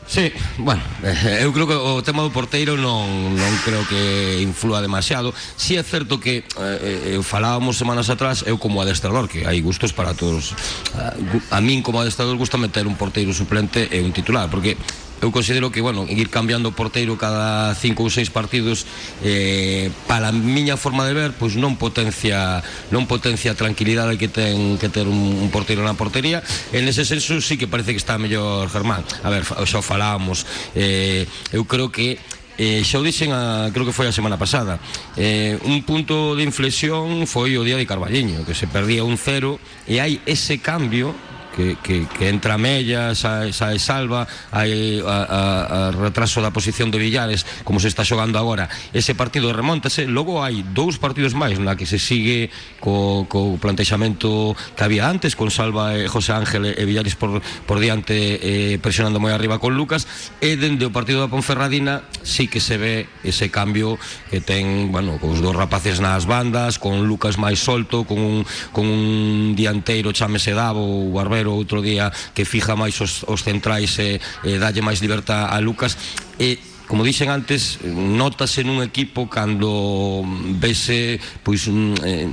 Sí, bueno, eh, eu creo que o tema do porteiro non, non creo que inflúa demasiado. Si é certo que eh, eh, falábamos semanas atrás Eu como adestrador, que hai gustos para todos A, a min como adestrador gusta meter un porteiro suplente e un titular Porque eu considero que, bueno, ir cambiando porteiro cada cinco ou seis partidos eh, para a miña forma de ver, pois non potencia non potencia a tranquilidade que ten que ter un, un porteiro na portería. En ese senso sí que parece que está mellor Germán. A ver, xa falábamos. Eh, eu creo que Eh, xa o dixen a, creo que foi a semana pasada eh, un punto de inflexión foi o día de Carballiño que se perdía un cero e hai ese cambio que, que, que entra Mella, sae, sae Salva, hai a, a, a retraso da posición de Villares, como se está xogando agora. Ese partido remontase, logo hai dous partidos máis na que se sigue co, co plantexamento que había antes, con Salva e José Ángel e Villares por, por diante eh, presionando moi arriba con Lucas, e dende o partido da Ponferradina sí que se ve ese cambio que ten, bueno, cos dos rapaces nas bandas, con Lucas máis solto, con un, con un dianteiro chámese Davo ou Barbero Romero outro día que fija máis os, os centrais e, e dalle máis libertad a Lucas e como dixen antes, notase nun equipo cando vese pois un, eh,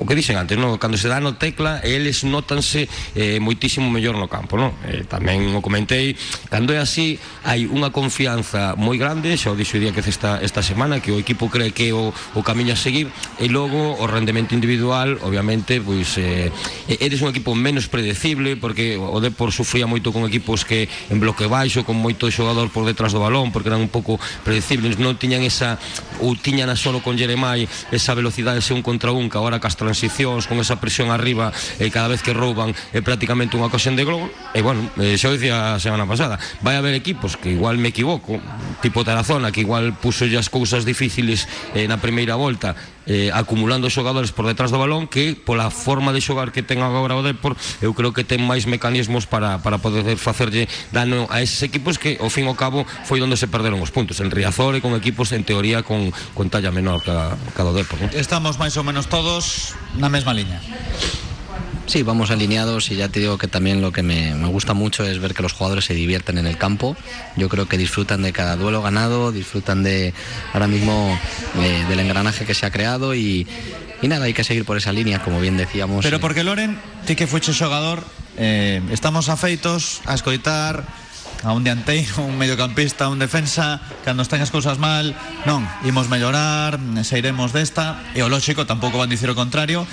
o que dixen antes, no? cando se dá no tecla, eles notanse eh, moitísimo mellor no campo, no? Eh, tamén o comentei, cando é así hai unha confianza moi grande, xa o dixo o día que esta, esta semana, que o equipo cree que o, o camiño a seguir, e logo o rendemento individual, obviamente, pois eh, eres un equipo menos predecible, porque o Depor sufría moito con equipos que en bloque baixo, con moito xogador por detrás do balón, porque eran un pouco predecibles, non tiñan esa ou tiñan a solo con Jeremai esa velocidade ese un contra un, que agora cas transicións, con esa presión arriba, e cada vez que rouban é prácticamente unha ocasión de gol, e bueno, eh, xa o dicía a semana pasada, vai haber equipos que igual me equivoco, tipo Tarazona, que igual puso as cousas difíciles eh, na primeira volta, eh, acumulando xogadores por detrás do balón que pola forma de xogar que ten agora o Depor eu creo que ten máis mecanismos para, para poder facerlle dano a eses equipos que ao fin e ao cabo foi onde se perderon os puntos en Riazor e con equipos en teoría con, con talla menor que, que o Depor ¿no? Estamos máis ou menos todos na mesma liña Sí, vamos alineados y ya te digo que también lo que me, me, gusta mucho es ver que los jugadores se divierten en el campo. Yo creo que disfrutan de cada duelo ganado, disfrutan de ahora mismo eh, del engranaje que se ha creado y, y, nada, hay que seguir por esa línea, como bien decíamos. Pero porque Loren, ti que fuiste xogador, eh, estamos afeitos a escoitar a un dianteiro, un mediocampista, un defensa, cando estén as cousas mal, non, imos mellorar, sairemos desta, e o lógico tampouco van dicir o contrario,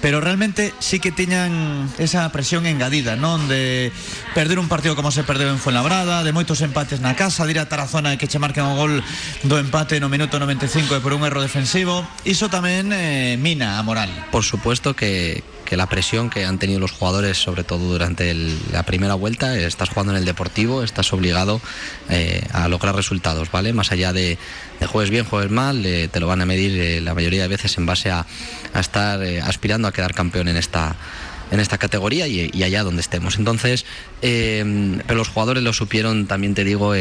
pero realmente sí que tiñan esa presión engadida, non? De perder un partido como se perdeu en Fuenlabrada, de moitos empates na casa, de ir a Tarazona e que che marquen o gol do empate no minuto 95 e por un erro defensivo, iso tamén eh, mina a moral. Por supuesto que, que la presión que han tenido los jugadores, sobre todo durante la primera vuelta, estás jugando en el deportivo, estás obligado eh, a lograr resultados, ¿vale? Más allá de, de juegues bien, juegues mal, eh, te lo van a medir eh, la mayoría de veces en base a, a estar aspirando a quedar campeón en esta en esta categoría y, allá donde estemos. Entonces, pero los jugadores lo supieron, también te digo,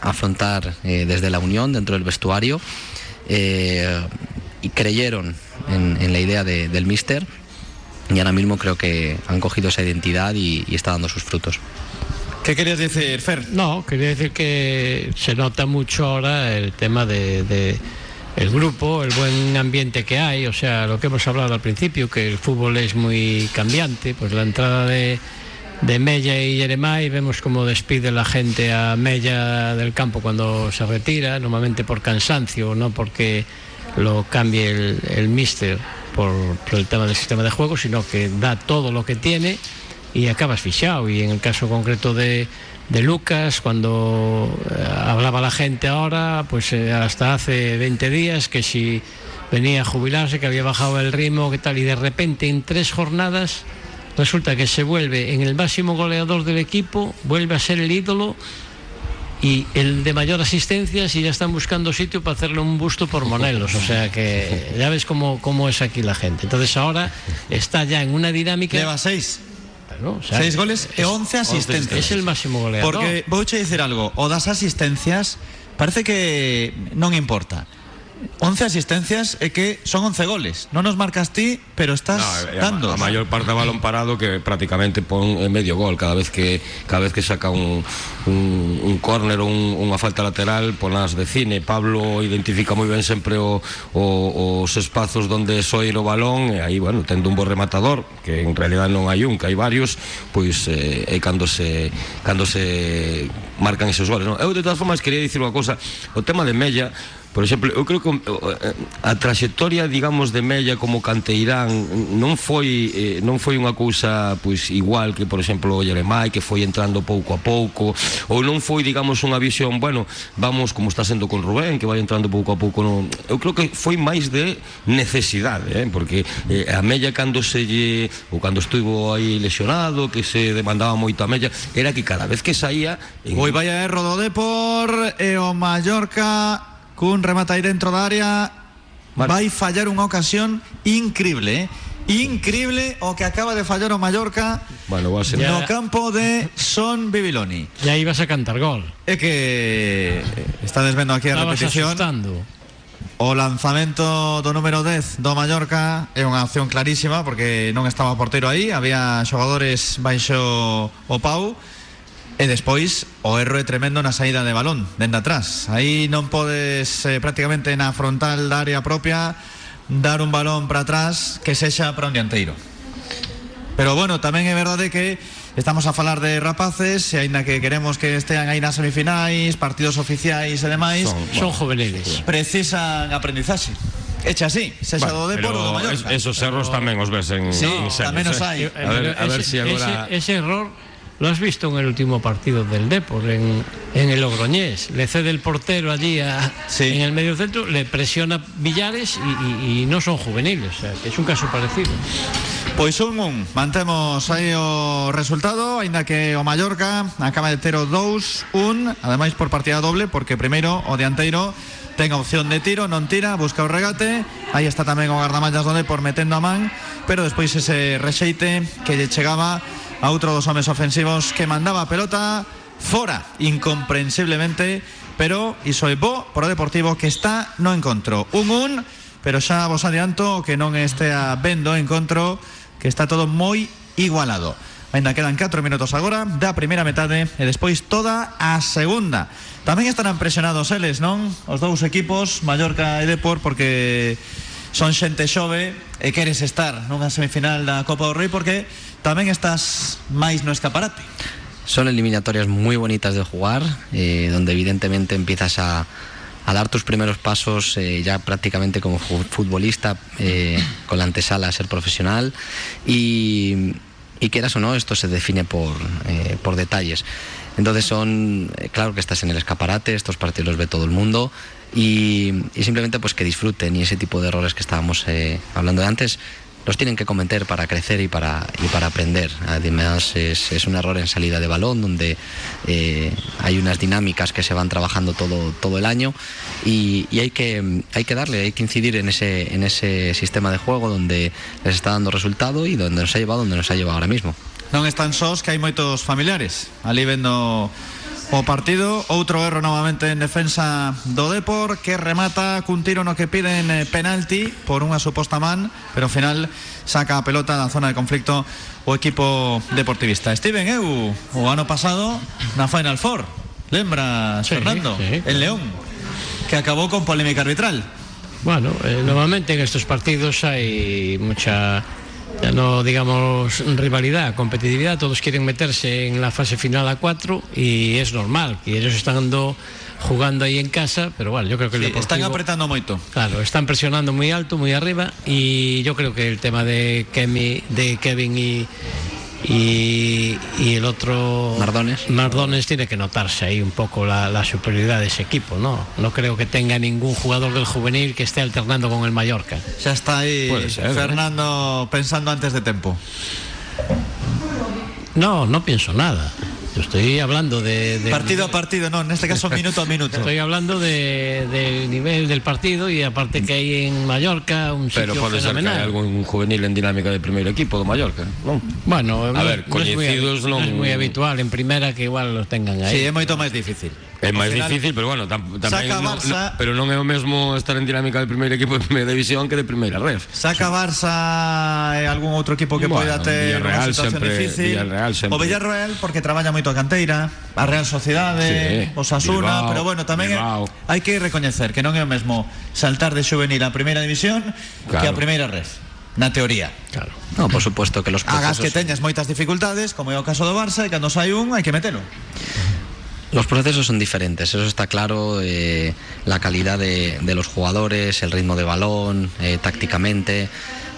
afrontar desde la unión dentro del vestuario y creyeron en, la idea de, del míster y ahora mismo creo que han cogido esa identidad y, y está dando sus frutos. ¿Qué querías decir, Fer? No, quería decir que se nota mucho ahora el tema de, de el grupo, el buen ambiente que hay, o sea, lo que hemos hablado al principio, que el fútbol es muy cambiante, pues la entrada de, de Mella y Jeremai, vemos cómo despide la gente a Mella del campo cuando se retira, normalmente por cansancio, no porque lo cambie el, el míster por, el tema del sistema de juego, sino que da todo lo que tiene y acabas fichado. Y en el caso concreto de, de Lucas, cuando eh, hablaba la gente ahora, pues eh, hasta hace 20 días, que si venía a jubilarse, que había bajado el ritmo, que tal, y de repente en tres jornadas resulta que se vuelve en el máximo goleador del equipo, vuelve a ser el ídolo y el de mayor asistencia si ya están buscando sitio para hacerle un busto por Monelos. O sea que ya ves cómo, cómo es aquí la gente. Entonces ahora está ya en una dinámica. Lleva seis. ¿no? O sea, Seis goles e 11 asistencias. Es el máximo goleador. Porque vou che dicir algo, o das asistencias parece que non importa. 11 asistencias e que son 11 goles. Non nos marcas ti, pero estás no, dando. A, a maior parte de balón parado que prácticamente pon medio gol cada vez que cada vez que saca un un, un córner ou un, unha falta lateral ponas de cine. Pablo identifica moi ben sempre o, o, os espazos donde soir o balón e aí, bueno, tendo un bo rematador, que en realidad non hai un, que hai varios, pois eh, é cando se cando se marcan esos goles, non? Eu de todas formas quería dicir unha cousa, o tema de Mella Por exemplo, eu creo que a traxectoria, digamos, de Mella como canteirán non foi eh, non foi unha cousa pois igual que, por exemplo, o Yeremai, que foi entrando pouco a pouco, ou non foi, digamos, unha visión, bueno, vamos como está sendo con Rubén, que vai entrando pouco a pouco, non. Eu creo que foi máis de necesidade, eh, porque eh, a Mella cando se lle ou cando estuvo aí lesionado, que se demandaba moito a Mella, era que cada vez que saía en... Oi vaya erro do Depor e o Mallorca cun remata aí dentro da área vale. vai fallar unha ocasión increíble, eh? Increíble o que acaba de fallar o Mallorca bueno, va a ser... no campo de Son Bibiloni. Ya ibas a cantar gol. É que estades vendo aquí a Estabas repetición. asustando. O lanzamento do número 10 do Mallorca é unha opción clarísima porque non estaba porteiro aí, había xogadores baixo o pau E despois o erro é tremendo na saída de balón, dende atrás. Aí non podes eh, prácticamente na frontal da área propia dar un balón para atrás que sexa para un dianteiro. Pero bueno, tamén é verdade que estamos a falar de rapaces e aínda que queremos que estean aí nas semifinais, partidos oficiais e demais, Son juveniles. precisan aprendizaxe. Echa así, sexa do Depor ou do Pero Mallorca. es- esos erros tamén os ves en, Sí, en tamén os eh. hai. A ver, a ver ese, si agora... ese, ese error lo has visto en el último partido del Depor, en, en el Logroñés. Le cede el portero allí a- Sí. en el medio centro, le presiona Villares y, y- y no son juveniles. O sea, que es un caso parecido. Pois un un, mantemos aí o resultado Ainda que o Mallorca acaba de ter o 2-1 Ademais por partida doble Porque primeiro o dianteiro ten opción de tiro Non tira, busca o regate Aí está tamén o guardamallas donde por metendo a man Pero despois ese rexeite que lle chegaba a outro dos homes ofensivos Que mandaba pelota fora Incomprensiblemente Pero iso é bo por o Deportivo que está no encontro Un un Pero xa vos adianto que non estea vendo encontro que está todo moi igualado. Ainda quedan 4 minutos agora da primeira metade e despois toda a segunda. Tamén estarán presionados eles, non? Os dous equipos, Mallorca e Depor, porque son xente xove e queres estar nunha semifinal da Copa do Rei porque tamén estás máis no escaparate. Son eliminatorias muy bonitas de jugar, eh, donde evidentemente empiezas a, a dar tus primeros pasos eh, ya prácticamente como fu- futbolista, eh, con la antesala a ser profesional. Y, y quieras o no, esto se define por, eh, por detalles. Entonces son, eh, claro que estás en el escaparate, estos partidos los ve todo el mundo y, y simplemente pues que disfruten y ese tipo de errores que estábamos eh, hablando de antes los tienen que cometer para crecer y para, y para aprender. Además, es, es un error en salida de balón, donde eh, hay unas dinámicas que se van trabajando todo, todo el año y, y hay, que, hay que darle, hay que incidir en ese, en ese sistema de juego donde les está dando resultado y donde nos ha llevado donde nos ha llevado ahora mismo. Non están sós que hai moitos familiares Ali o partido Outro erro novamente en defensa do Depor Que remata cun tiro no que piden eh, penalti Por unha suposta man Pero ao final saca a pelota da zona de conflicto O equipo deportivista. Steven, eu o ano pasado Na Final Four Lembras, Sí, Fernando? sí, El León Que acabou con polémica arbitral. Bueno, eh, normalmente en estos partidos hay mucha, no digamos rivalidad, competitividad, todos quieren meterse en la fase final a cuatro y es normal, que ellos están ando- jugando ahí en casa, pero bueno, yo creo que Están apretando moito. Claro, están presionando muy alto, muy arriba y yo creo que el tema de, Kemi, de Kevin y, y, y el otro Mardones. Mardones tiene que notarse ahí un poco la, la superioridad de ese equipo, ¿no? No creo que tenga ningún jugador del juvenil que esté alternando con el Mallorca. Xa está ser, ¿eh? Fernando pensando antes de tempo No, no pienso nada. Yo estoy hablando de, de- Partido a partido, no, neste caso minuto a minuto Estoy hablando de- del nivel del partido y aparte que hay en Mallorca un sitio Pero ser que algún juvenil en dinámica de primeiro equipo do Mallorca, non? Bueno, no- ver, no coñecidos no es non- muy habitual en primera que igual los tengan ahí. Sí, é moito máis difícil. É máis final, difícil, pero bueno, tam, tamén Saca no, Barça- no, pero non é o mesmo estar en dinámica de primeiro equipo de primeira división que de primeira ref. Saca Barça e algún outro equipo que Bueno, poida ter unha situación sempre- difícil. Villarreal sempre. O Villarreal porque traballa moito a canteira, a Real Sociedade, Sí, o Sasuna, Bilbao, pero bueno, tamén é, Bilbao. hai que recoñecer que non é o mesmo saltar de xuvenil a primeira división que a Claro. primeira ref. Na teoría. Claro. No, por supuesto que los Hagas procesos, que teñas moitas dificultades, como é o caso do Barça, e cando sai un hai que metelo. Los procesos son diferentes, eso está claro, eh, la calidad de, los jugadores, el ritmo de balón, eh, tácticamente.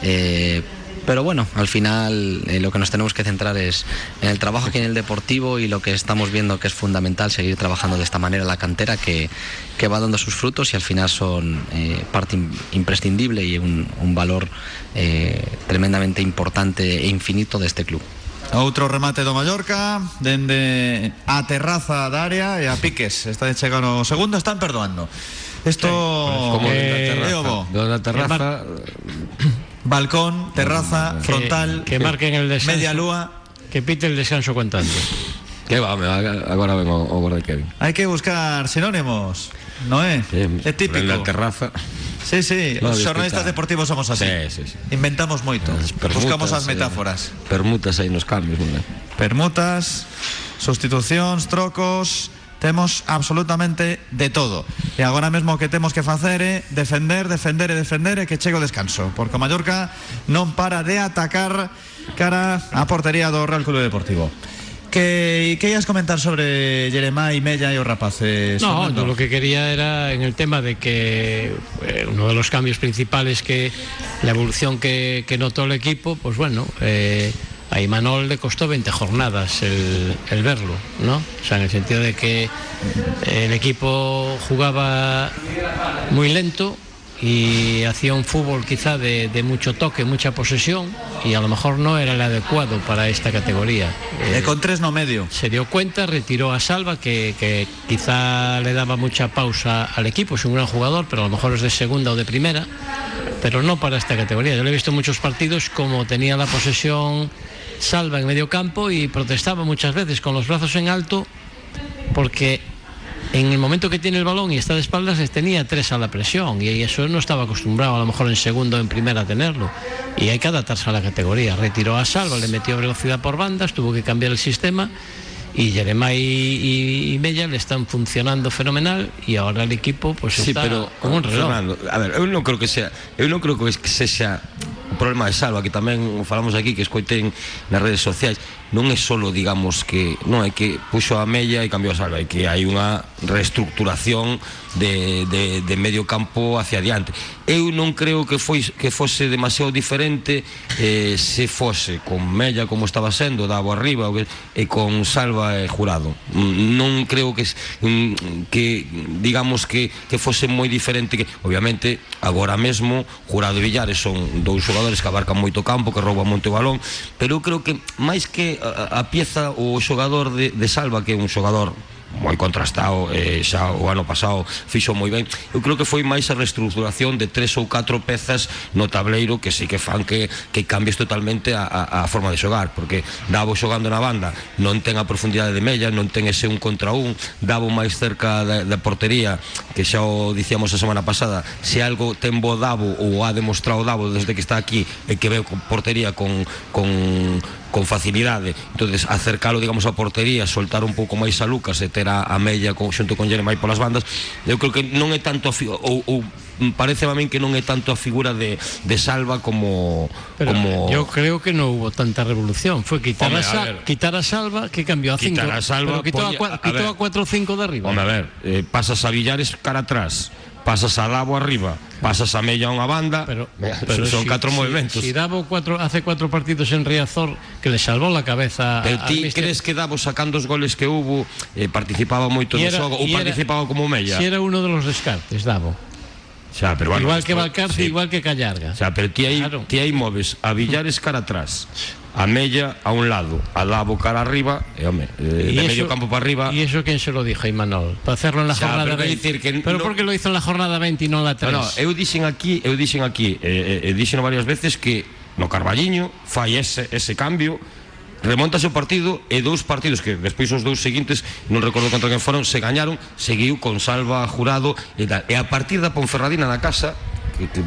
eh, pero bueno, al final lo que nos tenemos que centrar es en el trabajo aquí en el deportivo y lo que estamos viendo que es fundamental seguir trabajando de esta manera la cantera que, que va dando sus frutos y al final son parte im- imprescindible y un, valor tremendamente importante e infinito de este club. Outro remate do Mallorca Dende a terraza da área E a piques Está de chegar o segundo Están perdoando Esto Como Eh, da é o bo. terraza, terraza, Balcón, terraza, Que- frontal que marquen el descanso. Media lúa Que pite el descanso contando. que va, me- agora ven o, o guarda Kevin. Hai que buscar sinónimos Non é? Sí, É típico En la terraza. Sí, sí, No, os disfruta. xornalistas deportivos somos así Sí, sí, sí. Inventamos moito permutas, Buscamos as eh, metáforas Permutas aí nos cambios, non é? Permutas sustitucións, trocos, temos absolutamente de todo. E agora mesmo o que temos que facer é defender, defender e defender e que chegue o descanso, porque o Mallorca non para de atacar cara á portería do Real Club Deportivo. Que, que ibas comentar sobre Jeremá y Mella y os rapaces? No, lo que quería era en el tema de que eh, uno de los cambios principales que la evolución que, que notó el equipo, pues bueno, eh, a Imanol le costó 20 jornadas el, el verlo, ¿no? O sea, en el sentido de que el equipo jugaba muy lento y hacía un fútbol quizá de, de mucho toque, mucha posesión y a lo mejor no era el adecuado para esta categoría. Eh, con tres no medio. Se dio cuenta, retiró a Salva, que, que quizá le daba mucha pausa al equipo, es un gran jugador, pero a lo mejor es de segunda o de primera, pero no para esta categoría. Yo le he visto muchos partidos como tenía la posesión Salva en medio campo y protestaba muchas veces con los brazos en alto porque en el momento que tiene el balón y está de espaldas les tenía tres a la presión y eso no estaba acostumbrado a lo mejor en segundo o en primera a tenerlo. Y hay que adaptarse a la categoría. Retiró a Salva, le metió velocidad por bandas tuvo que cambiar el sistema y Jeremai y, y Mella le están funcionando fenomenal y ahora el equipo pues Sí, está pero un reloj. Fernando, a ver, eu non creo que sea, eu non creo que sexa o problema de Salva, que tamén falamos aquí que escoiten nas redes sociais, non é solo, digamos, que non é que puxo a Mella e cambiou a Salva, é que hai unha reestructuración de, de, de medio campo hacia adiante. Eu non creo que foi que demasiado diferente eh, se con Mella como estaba sendo, Davo arriba e con Salva e Jurado. Non creo que que digamos que que fose diferente que obviamente agora mesmo Jurado e Villares son dous xogadores que abarcan moito campo, que rouban moito balón, pero eu creo que máis que a, pieza o xogador de, Salva que un xogador moi contrastado eh, xa o ano pasado fixo moi ben. Eu creo que foi máis a reestructuración de tres ou catro pezas no tableiro que sí que fan que, que cambies totalmente a, a, a forma de xogar porque Davo xogando na banda non ten a profundidade de Mella non ten ese un contra un. Davo máis cerca da, da portería que xa o dicíamos a semana pasada se algo ten bo Davo ou ha demostrado Davo desde que está aquí e que veo portería con, con con facilidade entonces acercalo digamos a portería soltar un pouco máis a Lucas e ter a, a Mella con, xunto con Jeremai polas bandas eu creo que non é tanto a ou, ou parece a min que non é tanto a figura de, de Salva como Pero como yo creo que no hubo tanta revolución. Fue quitar, a, a ver. quitar a Salva, que cambió a 5. Quitar a Salva, pero quitó, a, a quitó a 4 o 5 de arriba. Home, a ver, eh, pasas a Villares cara atrás pasas a Davo arriba pasas a Mella a unha banda Pero, son, son si- catro si- movimentos Si, Davo cuatro, hace cuatro partidos en Riazor que le salvó la cabeza Pero ti al crees que Davo sacando os goles que hubo eh, participaba moito no xogo ou participaba como Mella? Si era uno de los descartes, Davo. Xa, pero bueno, igual que sí. igual que Callarga. Sea, pero ti aí, Claro. ti aí moves a Villares cara atrás, a Mella a un lado, a Davo cara arriba, e eh, Y de eso- medio campo para arriba. ¿Y eso quién se lo dijo, Imanol? Para hacerlo en la jornada pero quero 20. dicir que pero no- ¿por qué lo hizo en la jornada 20 y no en la 3? No, no, eu dixen aquí, eu dixen aquí, eh, eh, dixen varias veces que no Carballiño fai ese, ese cambio remontase o partido e dous partidos que despois os dous seguintes non recordo contra quen foron se gañaron, seguiu con Salva Jurado e tal. E a partir da Ponferradina na casa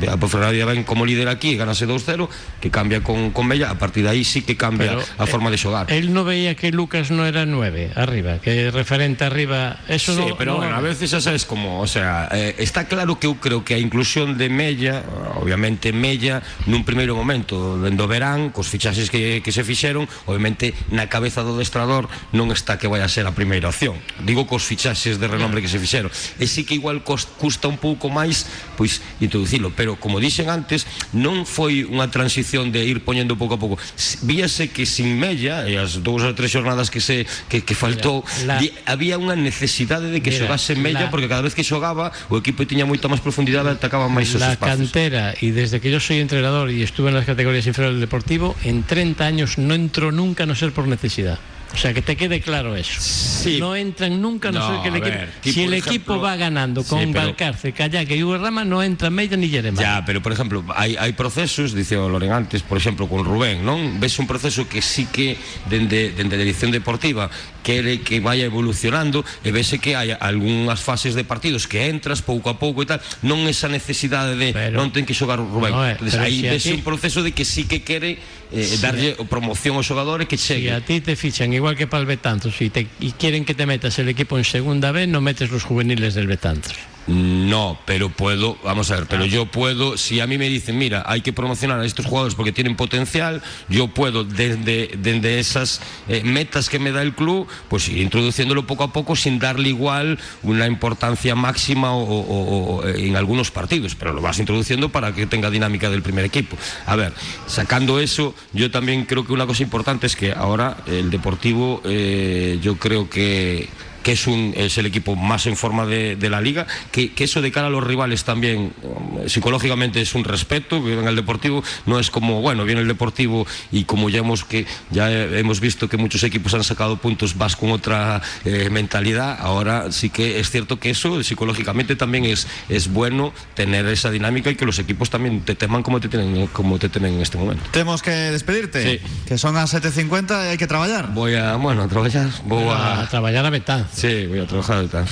a Ponferradina ven como líder aquí ganase 2-0 que cambia con, con Mella a partir de aí sí que cambia Pero, a forma de xogar Él no veía que Lucas no era 9 arriba, que referente arriba. Eso Sí, no, pero no- bueno, a veces xa sabes como, o sea, eh, está claro que eu creo que a inclusión de Mella, obviamente Mella nun primeiro momento, dendo verán, cos fichaxes que, que se fixeron, obviamente na cabeza do destrador non está que vai a ser a primeira opción. Digo cos fichaxes de renombre que se fixeron. E sí que igual cos, custa un pouco máis pois introducilo, pero como dixen antes, non foi unha transición de ir poñendo pouco a pouco. Víase que sin Mella e as dous ou tres xornadas que se que, que faltou, Mira, la- di- había unha necesidade de que Mira, xogase Mella la- porque cada vez que xogaba o equipo tiña moita máis profundidade e atacaba máis os la espacios. cantera y desde que yo soy entrenador y estuve en las categorías inferiores del deportivo, en 30 años no entró nunca a no ser por necesidad. O sea, que te quede claro eso. Sí. No entran nunca no, No, ser que el a equipo... ver, ti, si el ejemplo- equipo va ganando Sí, con pero- Valcarce, Callaque y Hugo Rama, no entra Mella ni Jeremai. Ya, pero por exemplo, hai, hai procesos, dice o Loren antes, por exemplo, con Rubén, non? Ves un proceso que sí que dende, dende a dirección deportiva quere que vaya evolucionando e vese que hai algunhas fases de partidos que entras pouco a pouco e tal, non esa necesidade de Pero- non ten que xogar o Rubén. No, eh, Entonces, pero aí si ves aquí- un proceso de que sí que quere eh, Si darlle promoción aos xogadores que Si chegue. a ti te fichan igual que para el Betanzos, y, te, y quieren que te metas el equipo en segunda vez, no metes los juveniles del Betanzos. No, pero puedo, vamos a ver, pero yo puedo, si a mí me dicen, mira, hay que promocionar a estos jugadores porque tienen potencial, yo puedo desde, desde esas eh, metas que me da el club, pues ir introduciéndolo poco a poco sin darle igual una importancia máxima o, o- o, eh, en algunos partidos, pero lo vas introduciendo para que tenga dinámica del primer equipo. A ver, sacando eso, yo también creo que una cosa importante es que ahora el Deportivo, eh, yo creo que que es, un, es el equipo más en forma de, de la liga, que, que eso de cara a los rivales también um, psicológicamente es un respeto, que en el Deportivo no es como, bueno, viene el Deportivo y como ya hemos, que, ya hemos visto que muchos equipos han sacado puntos, vas con otra eh, mentalidad, ahora sí que es cierto que eso psicológicamente también es, es bueno tener esa dinámica y que los equipos también te teman como te tienen, como te tienen en este momento. Tenemos que despedirte, Sí. que son a 7.50 y hay que trabajar. Voy a, bueno, a trabajar, voy A a... traballar a Betanzos. Sí, voy a trabajar de tal.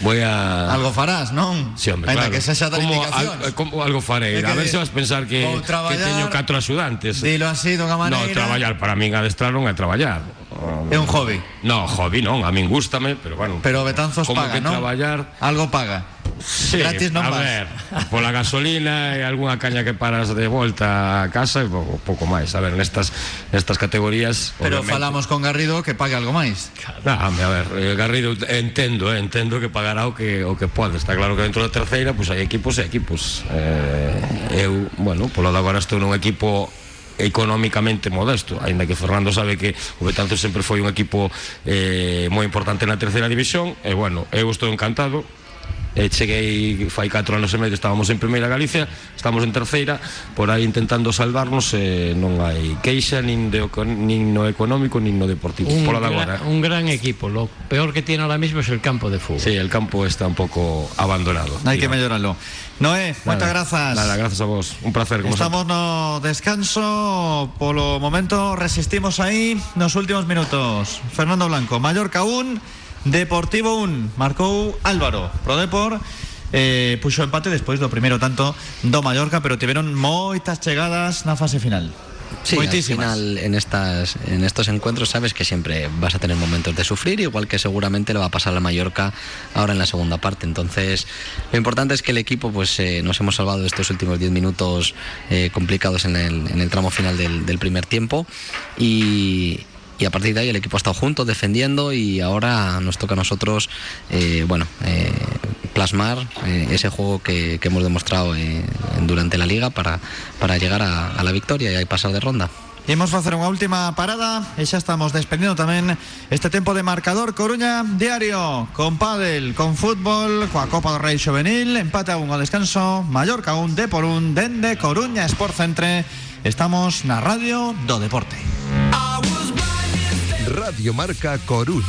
Voy a... Algo farás, non? Sí, hombre, Ainda claro. que sexa como, indicacións. al- como algo farei. A ver se vas pensar que, que teño catro axudantes. Dilo así dunha No, maneira. traballar para min adestrar non é traballar. É un hobby. No, hobby non, a min gústame, pero bueno. Pero Betanzos como paga, que non? traballar Algo paga. Sí, Gratis non a vas. ver, pola gasolina e algunha caña que paras de volta a casa e pouco, pouco máis. A ver, nestas, nestas categorías Pero obviamente- falamos con Garrido que pague algo máis. Hombre, a ver, eh, Garrido entendo, eh, entendo que pagará o que o que pode. Está claro que dentro da terceira, pois hai equipos e equipos. Eh, eu, bueno, polo de agora estou nun equipo económicamente modesto, aínda que Fernando sabe que o Betanzos sempre foi un equipo eh, moi importante na terceira división, e bueno, eu estou encantado, cheguei fai 4 anos e medio estábamos en primeira Galicia estamos en terceira por aí intentando salvarnos e non hai queixa nin, de, oco- nin no económico nin no deportivo Un, por de agora un gran equipo. Lo peor que tiene ahora mismo es el campo de fútbol. Sí, el campo está un pouco abandonado. Hai que melloralo. Noé, moitas Nada, grazas. Nada, gracias a vos. Un placer, como Estamos no descanso Polo momento resistimos aí Nos últimos minutos Fernando Blanco, Mallorca 1 Deportivo 1 Marcou Álvaro. Pro Depor eh, Puxo empate despois do primeiro tanto Do Mallorca Pero tiveron moitas chegadas na fase final. Sí, al final en estas en estos encuentros sabes que siempre vas a tener momentos de sufrir, igual que seguramente le va a pasar a Mallorca ahora en la segunda parte. Entonces, lo importante es que el equipo pues eh, nos hemos salvado de estos últimos 10 minutos eh, complicados en el, en el tramo final del, del primer tiempo y y a partir de ahí el equipo ha estado junto defendiendo y ahora nos toca a nosotros eh, bueno eh, plasmar eh, ese juego que, que hemos demostrado eh, durante la liga para, para llegar a, a la victoria y pasar de ronda. Imos facer unha última parada E xa estamos despedindo tamén Este tempo de marcador. Coruña Diario Con pádel, con fútbol Coa Copa do Rei Xovenil Empate a un descanso Mallorca un de por un Dende Coruña Sport Centre. Estamos na radio do deporte Radio Marca Coruña.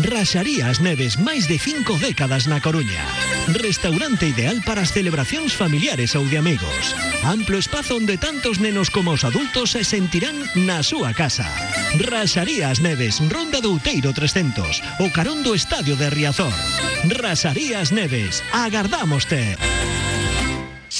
Raxaría as Neves máis de cinco décadas na Coruña. Restaurante ideal para as celebracións familiares ou de amigos. Amplo espazo onde tantos nenos como os adultos se sentirán na súa casa. Raxaría as Neves, Ronda do Outeiro 300, o carón Estadio de Riazor. Raxaría as Neves, agardámoste.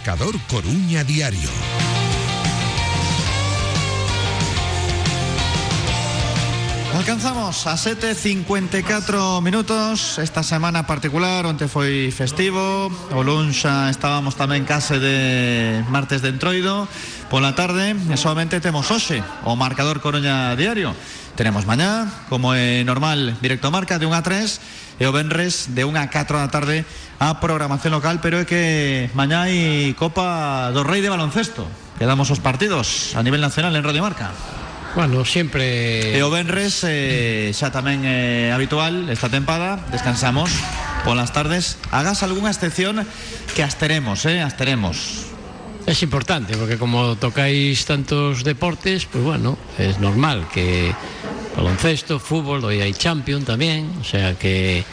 Marcador Coruña Diario. Alcanzamos a 7.54 minutos. Esta semana particular Onte foi festivo. O luns xa estábamos tamén case de martes de entroido Pola tarde. E solamente temos hoxe O marcador Coruña Diario Tenemos mañá, como é normal Directo marca de 1 a 3 E o Benres de 1 a 4 da tarde A programación local Pero é que mañá hai Copa do Rei de Baloncesto. Quedamos os partidos a nivel nacional en Radio Marca. Bueno, sempre E o Benres eh, xa tamén é eh, habitual esta tempada Descansamos polas tardes. Hagas algunha excepción que as teremos, eh, as teremos Es importante porque como tocáis tantos deportes, pues bueno, es normal que baloncesto, fútbol, hoy hay champion también, o sea que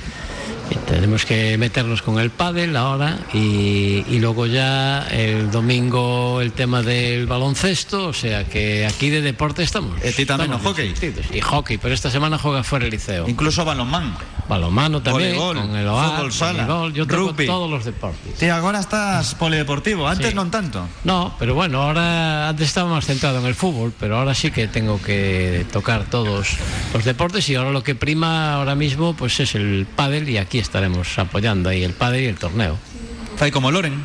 tenemos que meternos con el pádel ahora y, y, luego ya el domingo el tema del baloncesto, o sea que aquí de deporte estamos. ¿Y también no hockey? Y hockey, pero esta semana juega fuera el liceo. Incluso balonmán. Balonmano también, voleibol, con el OAR, fútbol sala, voleibol, yo tengo rugby. todos los deportes. Sí, ahora estás polideportivo, antes Sí. no tanto. No, pero bueno, ahora antes estaba más centrado en el fútbol, pero ahora sí que tengo que tocar todos los deportes y ahora lo que prima ahora mismo pues es el pádel y aquí estaremos apoyando ahí el pádel y el torneo. Fai como Loren,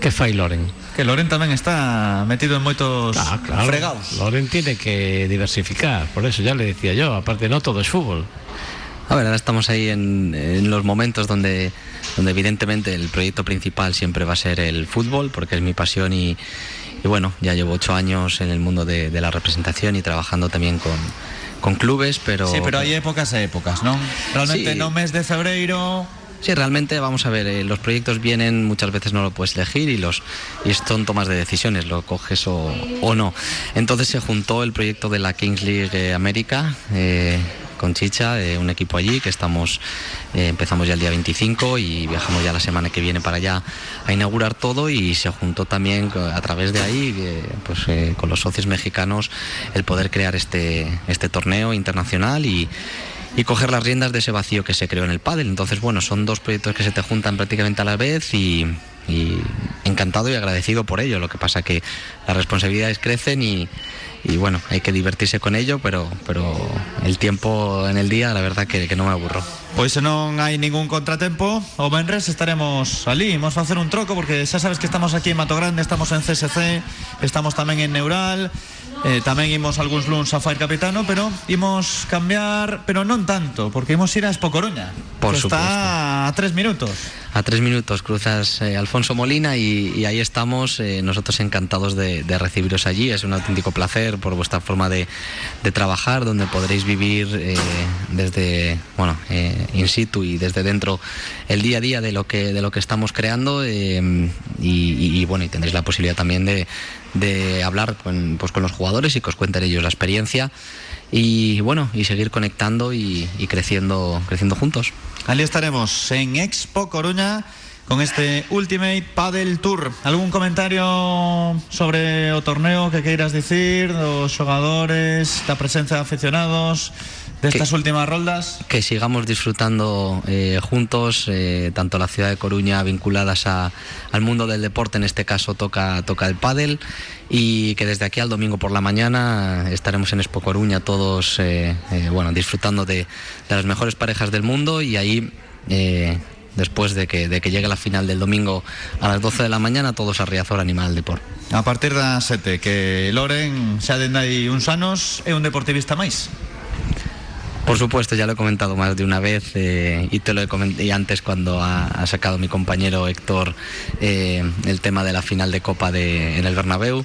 ¿Qué fai Loren? que Loren tamén está metido en moitos Ah, claro. fregados. Loren tiene que diversificar, por eso ya le decía yo, aparte no todo es fútbol. A ver, ahora estamos ahí en, en los momentos donde, donde evidentemente el proyecto principal siempre va a ser el fútbol, porque es mi pasión y, y bueno, ya llevo ocho años en el mundo de, de la representación y trabajando también con, con clubes, pero... Sí, pero hai épocas e épocas, non? Realmente Sí. no mes de febreiro Sí, realmente, vamos a ver, eh, los proyectos vienen, muchas veces no lo puedes elegir y, los, y son tomas de decisiones, lo coges o, o no. Entonces se juntó el proyecto de la Kings League eh, América eh, con Chicha, un equipo allí que estamos, eh, empezamos ya el día 25 y viajamos ya la semana que viene para allá a inaugurar todo y se juntó también a través de ahí, eh, pues eh, con los socios mexicanos, el poder crear este, este torneo internacional y y coger las riendas de ese vacío que se creó en el pádel. Entonces, bueno, son dos proyectos que se te juntan prácticamente a la vez y, y encantado y agradecido por ello. Lo que pasa que las responsabilidades crecen y, bueno, hay que divertirse con ello, pero, pero el tiempo en el día, la verdad que, que no me aburro. Pois se non hai ningún contratempo O Benres estaremos ali Imos facer un troco porque xa sabes que estamos aquí en Mato Grande Estamos en CSC Estamos tamén en Neural eh, Tamén imos algúns luns a Fire Capitano Pero imos cambiar Pero non tanto Porque imos ir a Expo Coruña Por que Está a tres minutos A tres minutos cruzas eh, Alfonso Molina y, y ahí estamos, eh, nosotros encantados de, de recibiros allí. Es un auténtico placer por vuestra forma de, de trabajar, donde podréis vivir eh, desde, bueno, in situ y desde dentro el día a día de lo que, de lo que estamos creando y, y- y, bueno, y tendréis la posibilidad también de, de hablar con, pues, con los jugadores y que os cuenten ellos la experiencia y bueno, y seguir conectando y, y creciendo, creciendo juntos. Ali estaremos en Expo Coruña con este Ultimate Paddle Tour. ¿Algún comentario sobre o torneo que queiras dicir dos xogadores, da presencia de aficionados destas últimas roldas? que sigamos disfrutando eh, juntos, eh, tanto la ciudad de Coruña vinculadas a- al mundo del deporte, en este caso toca, toca el pádel, y que desde aquí al domingo por la mañana estaremos en Expo Coruña todos eh, bueno, disfrutando de, de las mejores parejas del mundo y ahí... Después de que, de que llegue la final del domingo a las 12 de la mañana, todos a Riazor Animal Deport. A partir das sete, que Loren xa dende aí uns anos é un deportivista máis. Por supuesto, ya lo he comentado más de una vez eh, y te lo he comentado y antes cuando ha, ha sacado mi compañero Héctor eh, el tema de la final de Copa de, en el Bernabéu.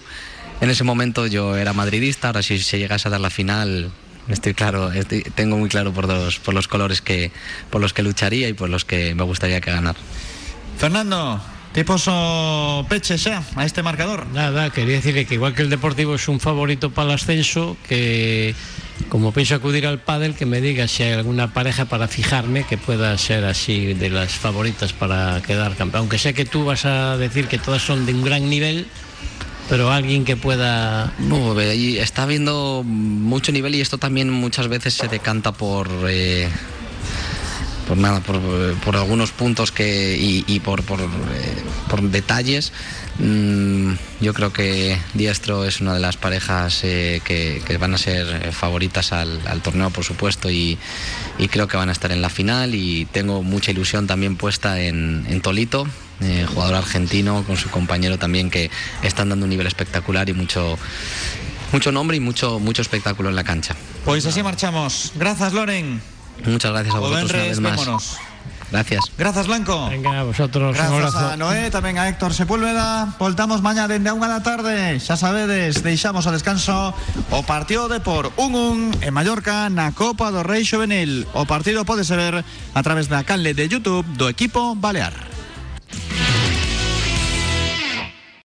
En ese momento yo era madridista, ahora si se llegase a dar la final estoy claro, estoy- tengo muy claro por los, por los colores que por los que lucharía y por los que me gustaría que ganar. Fernando, tipos o peche a este marcador. Nada, quería decirle que igual que el Deportivo es un favorito para el ascenso, que como pienso acudir al pádel, que me diga si hay alguna pareja para fijarme que pueda ser así de las favoritas para quedar campeón. Aunque sé que tú vas a decir que todas son de un gran nivel, pero alguien que pueda... No, ahí está habiendo mucho nivel y esto también muchas veces se decanta por, eh, por nada, por, algunos puntos que y, por, por, eh, por detalles. mm, yo creo que Diestro es una de las parejas eh, que, que van a ser favoritas al, torneo, por supuesto, y, y creo que van a estar en la final. Y tengo mucha ilusión también puesta en, en Tolito, eh, jugador argentino, con su compañero también, que están dando un nivel espectacular y mucho, mucho nombre y mucho, mucho espectáculo en la cancha. Pues así marchamos. Gracias, Loren. Muchas gracias a vosotros una vez más. vémonos. Gracias. Grazas, Blanco. Venga, a vosotros abrazo. a Noé, tamén a Héctor Sepúlveda Voltamos mañá dende a unha da tarde Xa sabedes, deixamos ao descanso O partido de por 1-1 En Mallorca na Copa do Rei Xovenil O partido pode ser ver a través da canle de Youtube Do equipo Balear